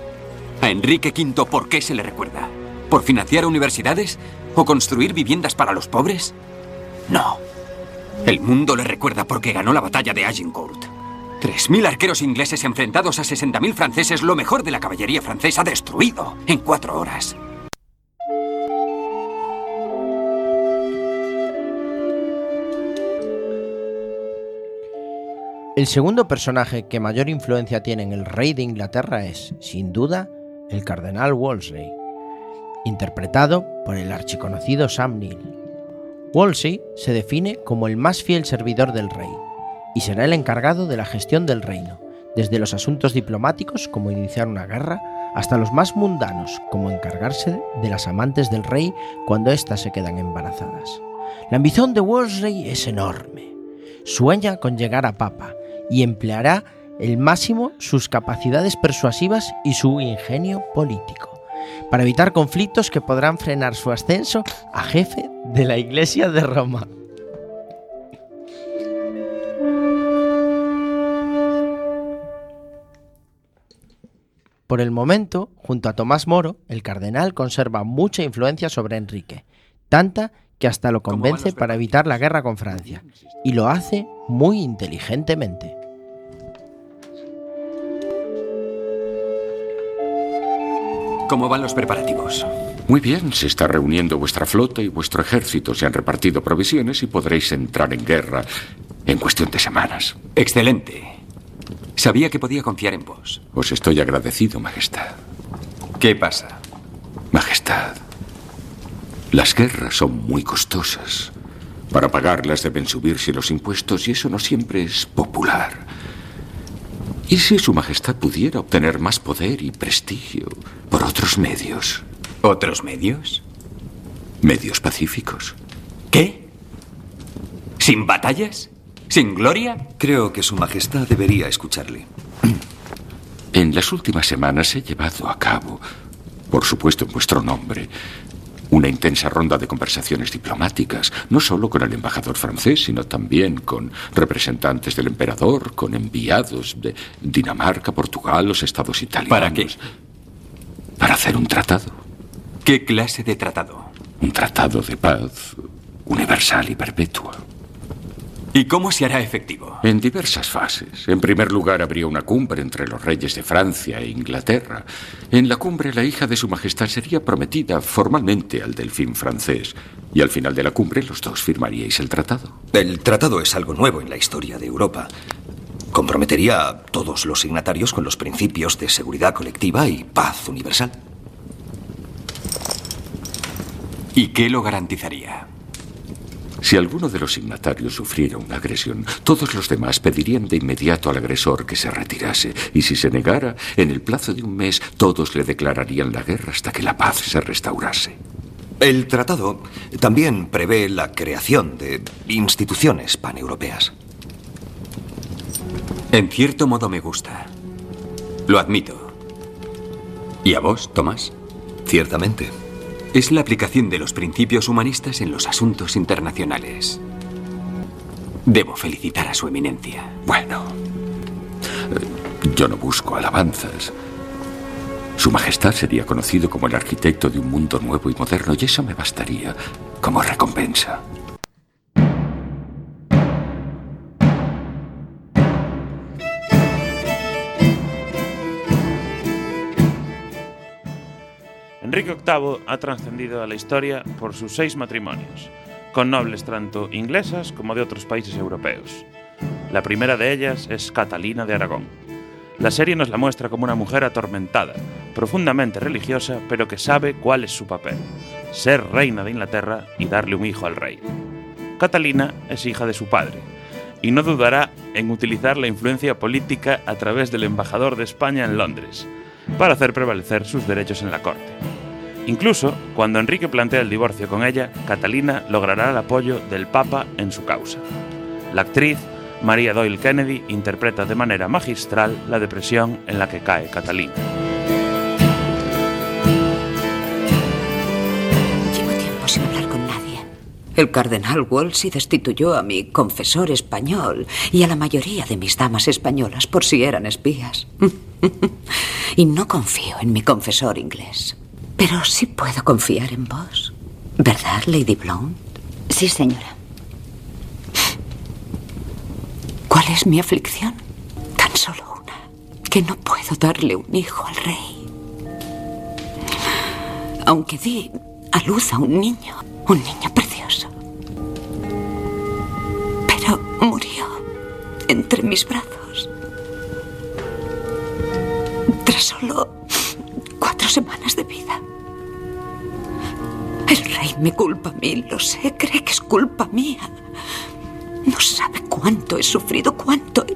¿a Enrique V por qué se le recuerda? ¿Por financiar universidades o construir viviendas para los pobres? No. El mundo le recuerda porque ganó la batalla de Agincourt. 3.000 arqueros ingleses enfrentados a 60.000 franceses, lo mejor de la caballería francesa destruido en cuatro horas. El segundo personaje que mayor influencia tiene en el rey de Inglaterra es, sin duda, el cardenal Wolsey, interpretado por el archiconocido Sam Neill. Wolsey se define como el más fiel servidor del rey y será el encargado de la gestión del reino, desde los asuntos diplomáticos como iniciar una guerra hasta los más mundanos como encargarse de las amantes del rey cuando éstas se quedan embarazadas. La ambición de Wolsey es enorme. Sueña con llegar a papa y empleará el máximo sus capacidades persuasivas y su ingenio político, para evitar conflictos que podrán frenar su ascenso a jefe de la Iglesia de Roma. Por el momento, junto a Tomás Moro, el cardenal conserva mucha influencia sobre Enrique, tanta que hasta lo convence para evitar la guerra con Francia, y lo hace muy inteligentemente. ¿Cómo van los preparativos? Muy bien, se está reuniendo vuestra flota y vuestro ejército. Se han repartido provisiones y podréis entrar en guerra en cuestión de semanas. Excelente. Sabía que podía confiar en vos. Os estoy agradecido, Majestad. ¿Qué pasa? Majestad, las guerras son muy costosas. Para pagarlas deben subirse los impuestos y eso no siempre es popular. ¿Y si Su Majestad pudiera obtener más poder y prestigio por otros medios? ¿Otros medios? Medios pacíficos. ¿Qué? ¿Sin batallas? ¿Sin gloria? Creo que Su Majestad debería escucharle. En las últimas semanas he llevado a cabo, por supuesto en vuestro nombre, una intensa ronda de conversaciones diplomáticas, no solo con el embajador francés, sino también con representantes del emperador, con enviados de Dinamarca, Portugal, los estados italianos. ¿Para qué? Para hacer un tratado. ¿Qué clase de tratado? Un tratado de paz universal y perpetua. ¿Y cómo se hará efectivo? En diversas fases. En primer lugar, habría una cumbre entre los reyes de Francia e Inglaterra. En la cumbre, la hija de Su Majestad sería prometida formalmente al delfín francés. Y al final de la cumbre, los dos firmaríais el tratado. El tratado es algo nuevo en la historia de Europa. Comprometería a todos los signatarios con los principios de seguridad colectiva y paz universal. ¿Y qué lo garantizaría? Si alguno de los signatarios sufriera una agresión, todos los demás pedirían de inmediato al agresor que se retirase. Y si se negara, en el plazo de un mes, todos le declararían la guerra hasta que la paz se restaurase. El tratado también prevé la creación de instituciones paneuropeas. En cierto modo me gusta. Lo admito. ¿Y a vos, Tomás? Ciertamente. Es la aplicación de los principios humanistas en los asuntos internacionales. Debo felicitar a su eminencia. Bueno, yo no busco alabanzas. Su Majestad sería conocido como el arquitecto de un mundo nuevo y moderno y eso me bastaría como recompensa. Enrique VIII ha trascendido a la historia por sus seis matrimonios, con nobles tanto inglesas como de otros países europeos. La primera de ellas es Catalina de Aragón. La serie nos la muestra como una mujer atormentada, profundamente religiosa, pero que sabe cuál es su papel, ser reina de Inglaterra y darle un hijo al rey. Catalina es hija de su padre, y no dudará en utilizar la influencia política a través del embajador de España en Londres, para hacer prevalecer sus derechos en la corte. Incluso, cuando Enrique plantea el divorcio con ella, Catalina logrará el apoyo del Papa en su causa. La actriz María Doyle Kennedy interpreta de manera magistral la depresión en la que cae Catalina. El cardenal Wolsey destituyó a mi confesor español y a la mayoría de mis damas españolas por si eran espías. y no confío en mi confesor inglés. Pero sí puedo confiar en vos. ¿Verdad, Lady Blount? Sí, señora. ¿Cuál es mi aflicción? Tan solo una. Que no puedo darle un hijo al rey. Aunque di a luz a un niño. Un niño precioso. Pero murió entre mis brazos. Tras solo cuatro semanas de vida. El rey me culpa a mí, lo sé, cree que es culpa mía. No sabe cuánto he sufrido, cuánto he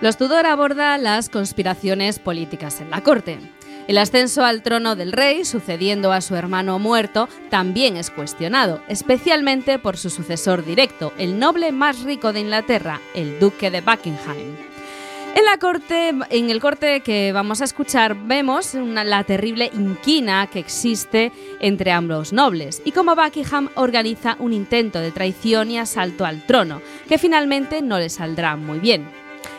Los Tudor aborda las conspiraciones políticas en la corte. El ascenso al trono del rey, sucediendo a su hermano muerto, también es cuestionado, especialmente por su sucesor directo, el noble más rico de Inglaterra, el duque de Buckingham. En la corte, en el corte que vamos a escuchar, vemos la terrible inquina que existe entre ambos nobles y cómo Buckingham organiza un intento de traición y asalto al trono, que finalmente no le saldrá muy bien.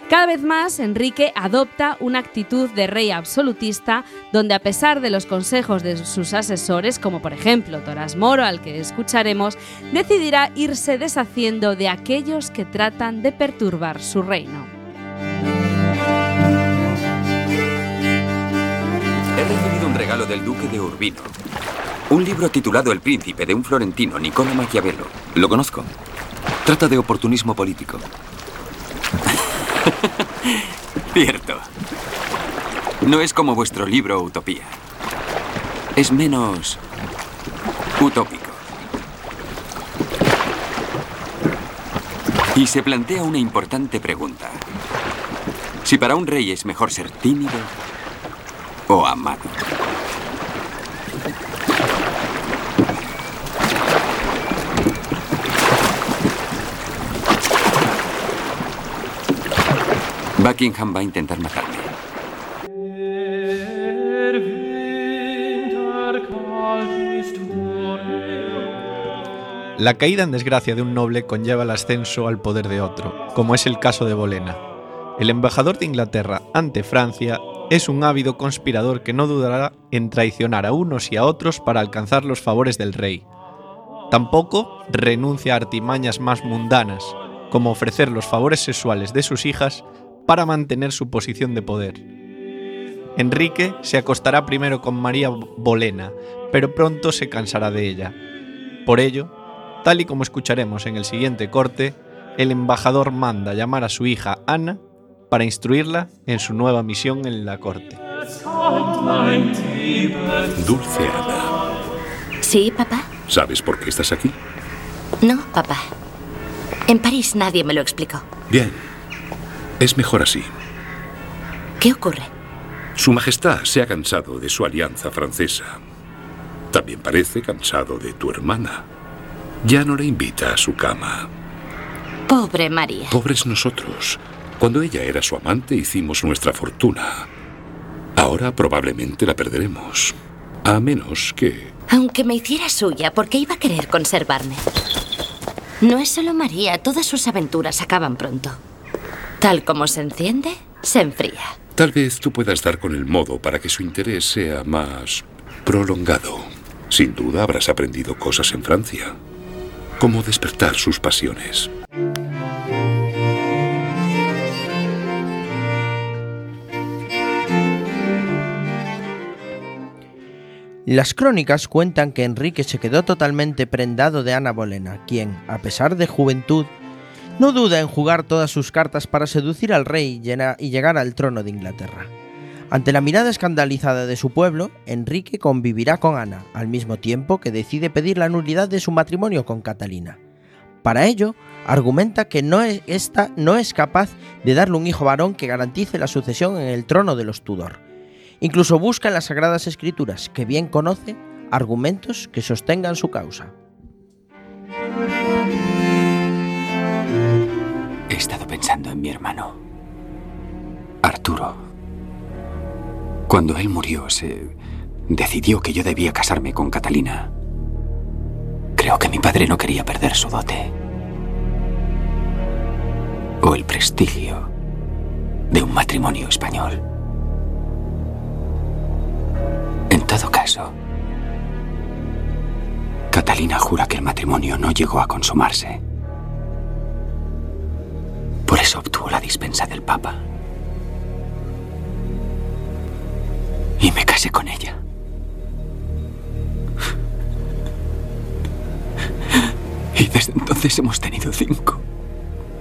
Cada vez más, Enrique adopta una actitud de rey absolutista, donde a pesar de los consejos de sus asesores, como por ejemplo Torás Moro, al que escucharemos, decidirá irse deshaciendo de aquellos que tratan de perturbar su reino. He recibido un regalo del duque de Urbino. Un libro titulado El príncipe de un florentino, Niccolo Maquiavelo. Lo conozco. Trata de oportunismo político. Cierto. No es como vuestro libro Utopía. Es menos utópico. Y se plantea una importante pregunta. Si para un rey es mejor ser tímido o amado. Buckingham va a intentar matarme. La caída en desgracia de un noble conlleva el ascenso al poder de otro, como es el caso de Bolena. El embajador de Inglaterra ante Francia es un ávido conspirador que no dudará en traicionar a unos y a otros para alcanzar los favores del rey. Tampoco renuncia a artimañas más mundanas, como ofrecer los favores sexuales de sus hijas para mantener su posición de poder. Enrique se acostará primero con María Bolena, pero pronto se cansará de ella. Por ello, tal y como escucharemos en el siguiente corte, el embajador manda llamar a su hija Ana para instruirla en su nueva misión en la corte. Dulce Ana, Sí, papá. ¿sabes por qué estás aquí? No, papá. En París nadie me lo explicó. Bien. Es mejor así. ¿Qué ocurre? Su Majestad se ha cansado de su alianza francesa. También parece cansado de tu hermana. Ya no le invita a su cama. Pobre María. Pobres nosotros. Cuando ella era su amante hicimos nuestra fortuna. Ahora probablemente la perderemos. A menos que... Aunque me hiciera suya, ¿por qué iba a querer conservarme? No es solo María, todas sus aventuras acaban pronto. Tal como se enciende, se enfría. Tal vez tú puedas dar con el modo para que su interés sea más prolongado. Sin duda habrás aprendido cosas en Francia. Cómo despertar sus pasiones. Las crónicas cuentan que Enrique se quedó totalmente prendado de Ana Bolena, quien, a pesar de juventud, no duda en jugar todas sus cartas para seducir al rey y llegar al trono de Inglaterra. Ante la mirada escandalizada de su pueblo, Enrique convivirá con Ana, al mismo tiempo que decide pedir la nulidad de su matrimonio con Catalina. Para ello, argumenta que no es, esta no es capaz de darle un hijo varón que garantice la sucesión en el trono de los Tudor. Incluso busca en las Sagradas Escrituras, que bien conoce, argumentos que sostengan su causa. Estado pensando en mi hermano. Arturo. Cuando él murió, se decidió que yo debía casarme con Catalina. Creo que mi padre no quería perder su dote. O el prestigio de un matrimonio español. En todo caso, Catalina jura que el matrimonio no llegó a consumarse. Por eso obtuvo la dispensa del Papa. Y me casé con ella. Y desde entonces hemos tenido cinco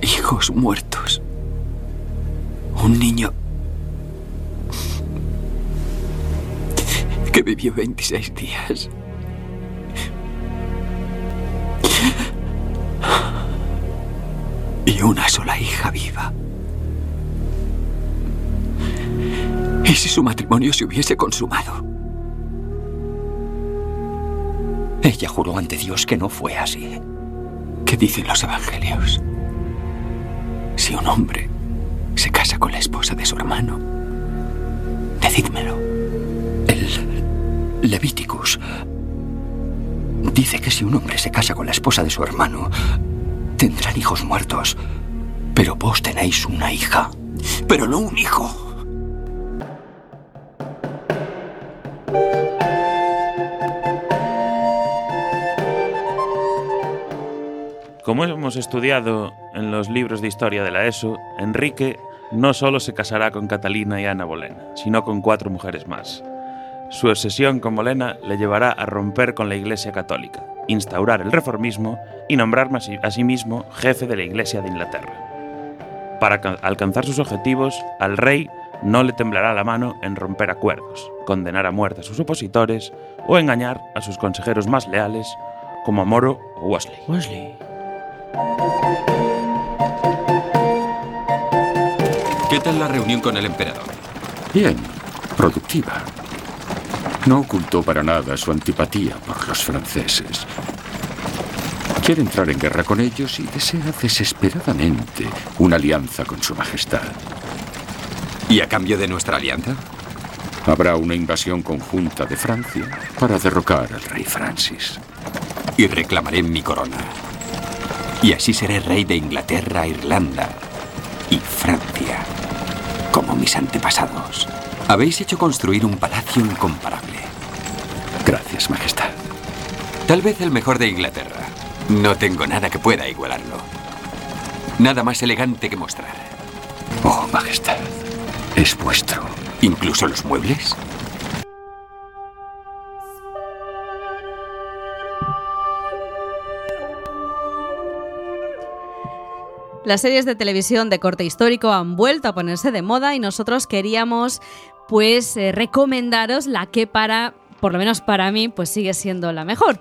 hijos muertos. Un niño que vivió 26 días. Y una sola hija viva. ¿Y si su matrimonio se hubiese consumado? Ella juró ante Dios que no fue así. ¿Qué dicen los evangelios? Si un hombre se casa con la esposa de su hermano, decídmelo. El Levíticus dice que si un hombre se casa con la esposa de su hermano, tendrán hijos muertos. Pero vos tenéis una hija, pero no un hijo. Como hemos estudiado en los libros de historia de la ESO, Enrique no solo se casará con Catalina y Ana Bolena, sino con cuatro mujeres más. Su obsesión con Bolena le llevará a romper con la Iglesia Católica, instaurar el reformismo y nombrarse a sí- mismo jefe de la Iglesia de Inglaterra. Para ca- alcanzar sus objetivos, al rey no le temblará la mano en romper acuerdos, condenar a muerte a sus opositores o engañar a sus consejeros más leales como a Moro o Wesley. Wesley. ¿Qué tal la reunión con el emperador? Bien, productiva. No ocultó para nada su antipatía por los franceses. Quiere entrar en guerra con ellos y desea desesperadamente una alianza con su majestad. ¿Y a cambio de nuestra alianza? Habrá una invasión conjunta de Francia para derrocar al rey Francis. Y reclamaré mi corona. Y así seré rey de Inglaterra, Irlanda y Francia, como mis antepasados. Habéis hecho construir un palacio incomparable. Gracias, majestad. Tal vez el mejor de Inglaterra. No tengo nada que pueda igualarlo. Nada más elegante que mostrar. Oh, majestad. Es vuestro. ¿Incluso los muebles? Las series de televisión de corte histórico han vuelto a ponerse de moda y nosotros queríamos pues eh, recomendaros la que para, por lo menos para mí, pues sigue siendo la mejor.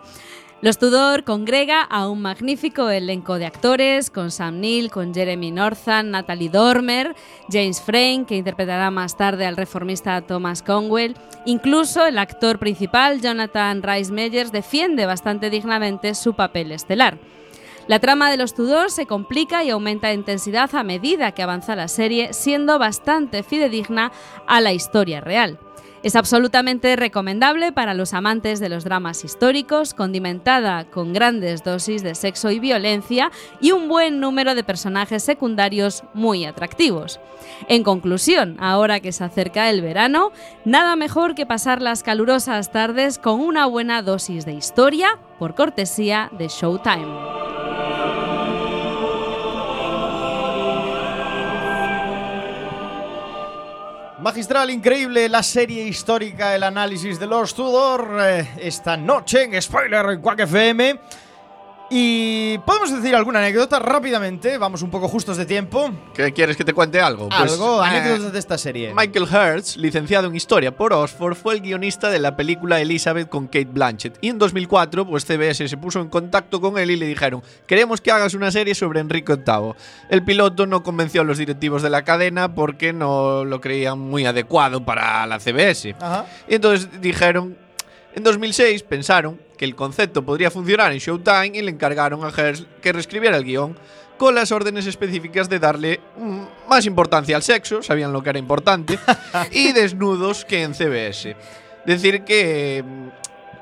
Los Tudor congrega a un magnífico elenco de actores, con Sam Neill, con Jeremy Northam, Natalie Dormer, James Frame, que interpretará más tarde al reformista Thomas Conwell. Incluso el actor principal, Jonathan Rhys Meyers, defiende bastante dignamente su papel estelar. La trama de los Tudor se complica y aumenta de intensidad a medida que avanza la serie, siendo bastante fidedigna a la historia real. Es absolutamente recomendable para los amantes de los dramas históricos, condimentada con grandes dosis de sexo y violencia y un buen número de personajes secundarios muy atractivos. En conclusión, ahora que se acerca el verano, nada mejor que pasar las calurosas tardes con una buena dosis de historia por cortesía de Showtime. Magistral, increíble, la serie histórica, el análisis de los Tudor eh, esta noche en Spoiler en Quack FM. Y podemos decir alguna anécdota rápidamente, vamos un poco justos de tiempo. ¿Qué quieres que te cuente algo? Pues, Algo, eh, anécdotas de esta serie. Michael Hertz, licenciado en Historia por Oxford, fue el guionista de la película Elizabeth con Kate Blanchett. Y en 2004, pues CBS se puso en contacto con él y le dijeron: Queremos que hagas una serie sobre Enrique VIII. El piloto no convenció a los directivos de la cadena porque no lo creían muy adecuado para la CBS. Ajá. Y entonces dijeron. En 2006 pensaron que el concepto podría funcionar en Showtime y le encargaron a Hertz que reescribiera el guion con las órdenes específicas de darle mm, más importancia al sexo, sabían lo que era importante, y desnudos que en CBS. Decir que mm,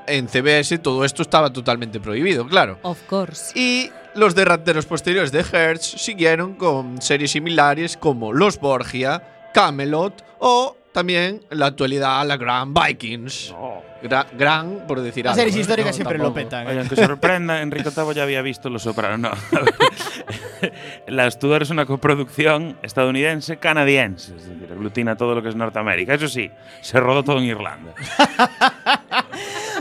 en CBS todo esto estaba totalmente prohibido, claro. Of course. Y los derrateros posteriores de Hertz siguieron con series similares como Los Borgia, Camelot o también en la actualidad la Grand Vikings. Gra- gran, por decir Las algo. series ¿eh? históricas No, siempre lo tampoco. petan. Oye, aunque sorprenda, Enrique VIII ya había visto Los Sopranos. No. Las Tudor es una coproducción estadounidense-canadiense. Es decir, aglutina todo lo que es Norteamérica. Eso sí, se rodó todo en Irlanda.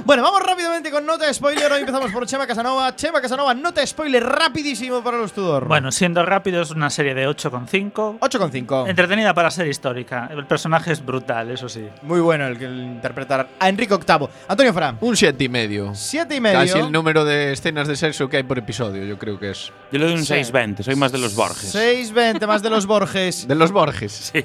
Bueno, vamos rápidamente con nota de spoiler. Hoy empezamos por Chema Casanova. Chema Casanova, nota de spoiler rapidísimo para los Tudor. Bueno, siendo rápido, es una serie de 8,5. 8,5. Entretenida para ser histórica. El personaje es brutal, eso sí. Muy bueno el que interpretar a Enrique VIII. Antonio Fran. Un siete y medio. Siete y medio. Casi el número de escenas de sexo que hay por episodio, yo creo que es. Yo le doy un Sí. 6-20, soy más de los Borges. 6,20 más de los Borges. De los Borges. Sí.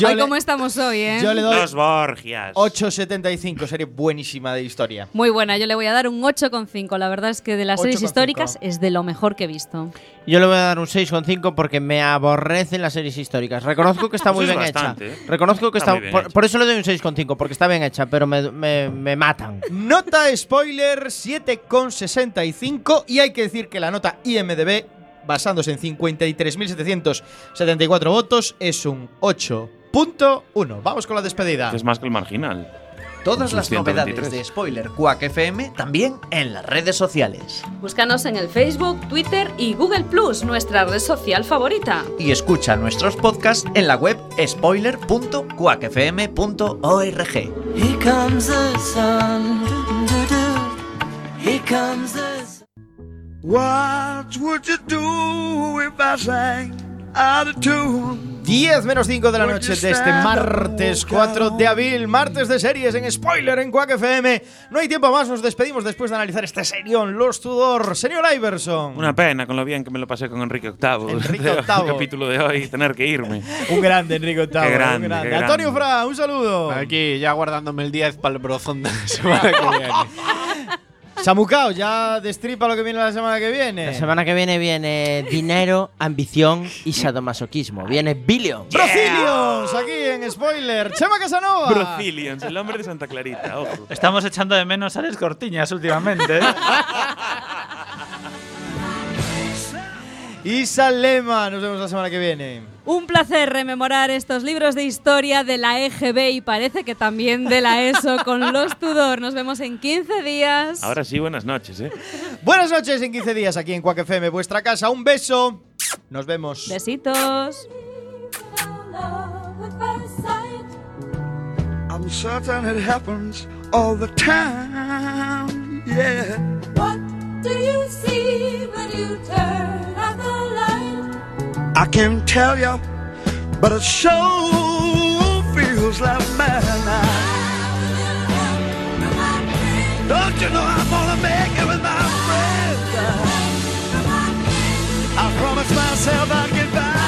Yo le- cómo estamos hoy, ¿eh? Yo le doy Los Borgias. 8.75, serie buenísima de historia. Muy buena, yo le voy a dar un 8,5. La verdad es que de las series 8,5. históricas es de lo mejor que he visto. Yo le voy a dar un 6,5 porque me aborrecen las series históricas. Reconozco que está muy bien bastante, hecha. ¿eh? Reconozco que Está por, eso le doy un 6,5 porque está bien hecha, pero me, me- me matan. Nota spoiler 7,65 y hay que decir que la nota IMDB, basándose en 53.774 votos, es un 8.1. Vamos con la despedida. Es más que el marginal. Todas las novedades 123. de Spoiler Quack FM también en las redes sociales. Búscanos en el Facebook, Twitter y Google Plus, nuestra red social favorita. Y escucha nuestros podcasts en la web spoiler.quackfm.org. What would you do if I sang out of tune? 10 menos 5 de la noche de este martes 4 de abril, martes de series en spoiler en Quack FM. No hay tiempo más, nos despedimos después de analizar este serión, Los Tudor. Señor Iverson. Una pena con lo bien que me lo pasé con Enrique VIII. Enrique VIII. capítulo de hoy, tener que irme. Un grande, Enrique Octavo. Qué grande, un grande. qué Antonio grande. Fra, un saludo. Aquí ya guardándome el 10 para el brozón de la semana que viene. Samucao, ya destripa lo que viene la semana que viene. La semana que viene viene dinero, ambición y sadomasoquismo. Viene Billion. Brocilios, aquí en spoiler. Chema Casanova. Brocilions, el hombre de Santa Clarita, ojo. Estamos echando de menos a Les Cortiñas últimamente. Isa Lema, nos vemos la semana que viene. Un placer rememorar estos libros de historia de la EGB y parece que también de la ESO con los Tudor. Nos vemos en 15 días. Ahora sí, buenas noches, ¿eh? Buenas noches en 15 días aquí en Quack FM, vuestra casa. Un beso. Nos vemos. Besitos. I'm certain it happens all the time. Yeah. What do you see when you turn out the light? I can't tell you, but it sure feels like midnight. Don't you know I'm gonna make it with my friends? I promised myself I'd get back.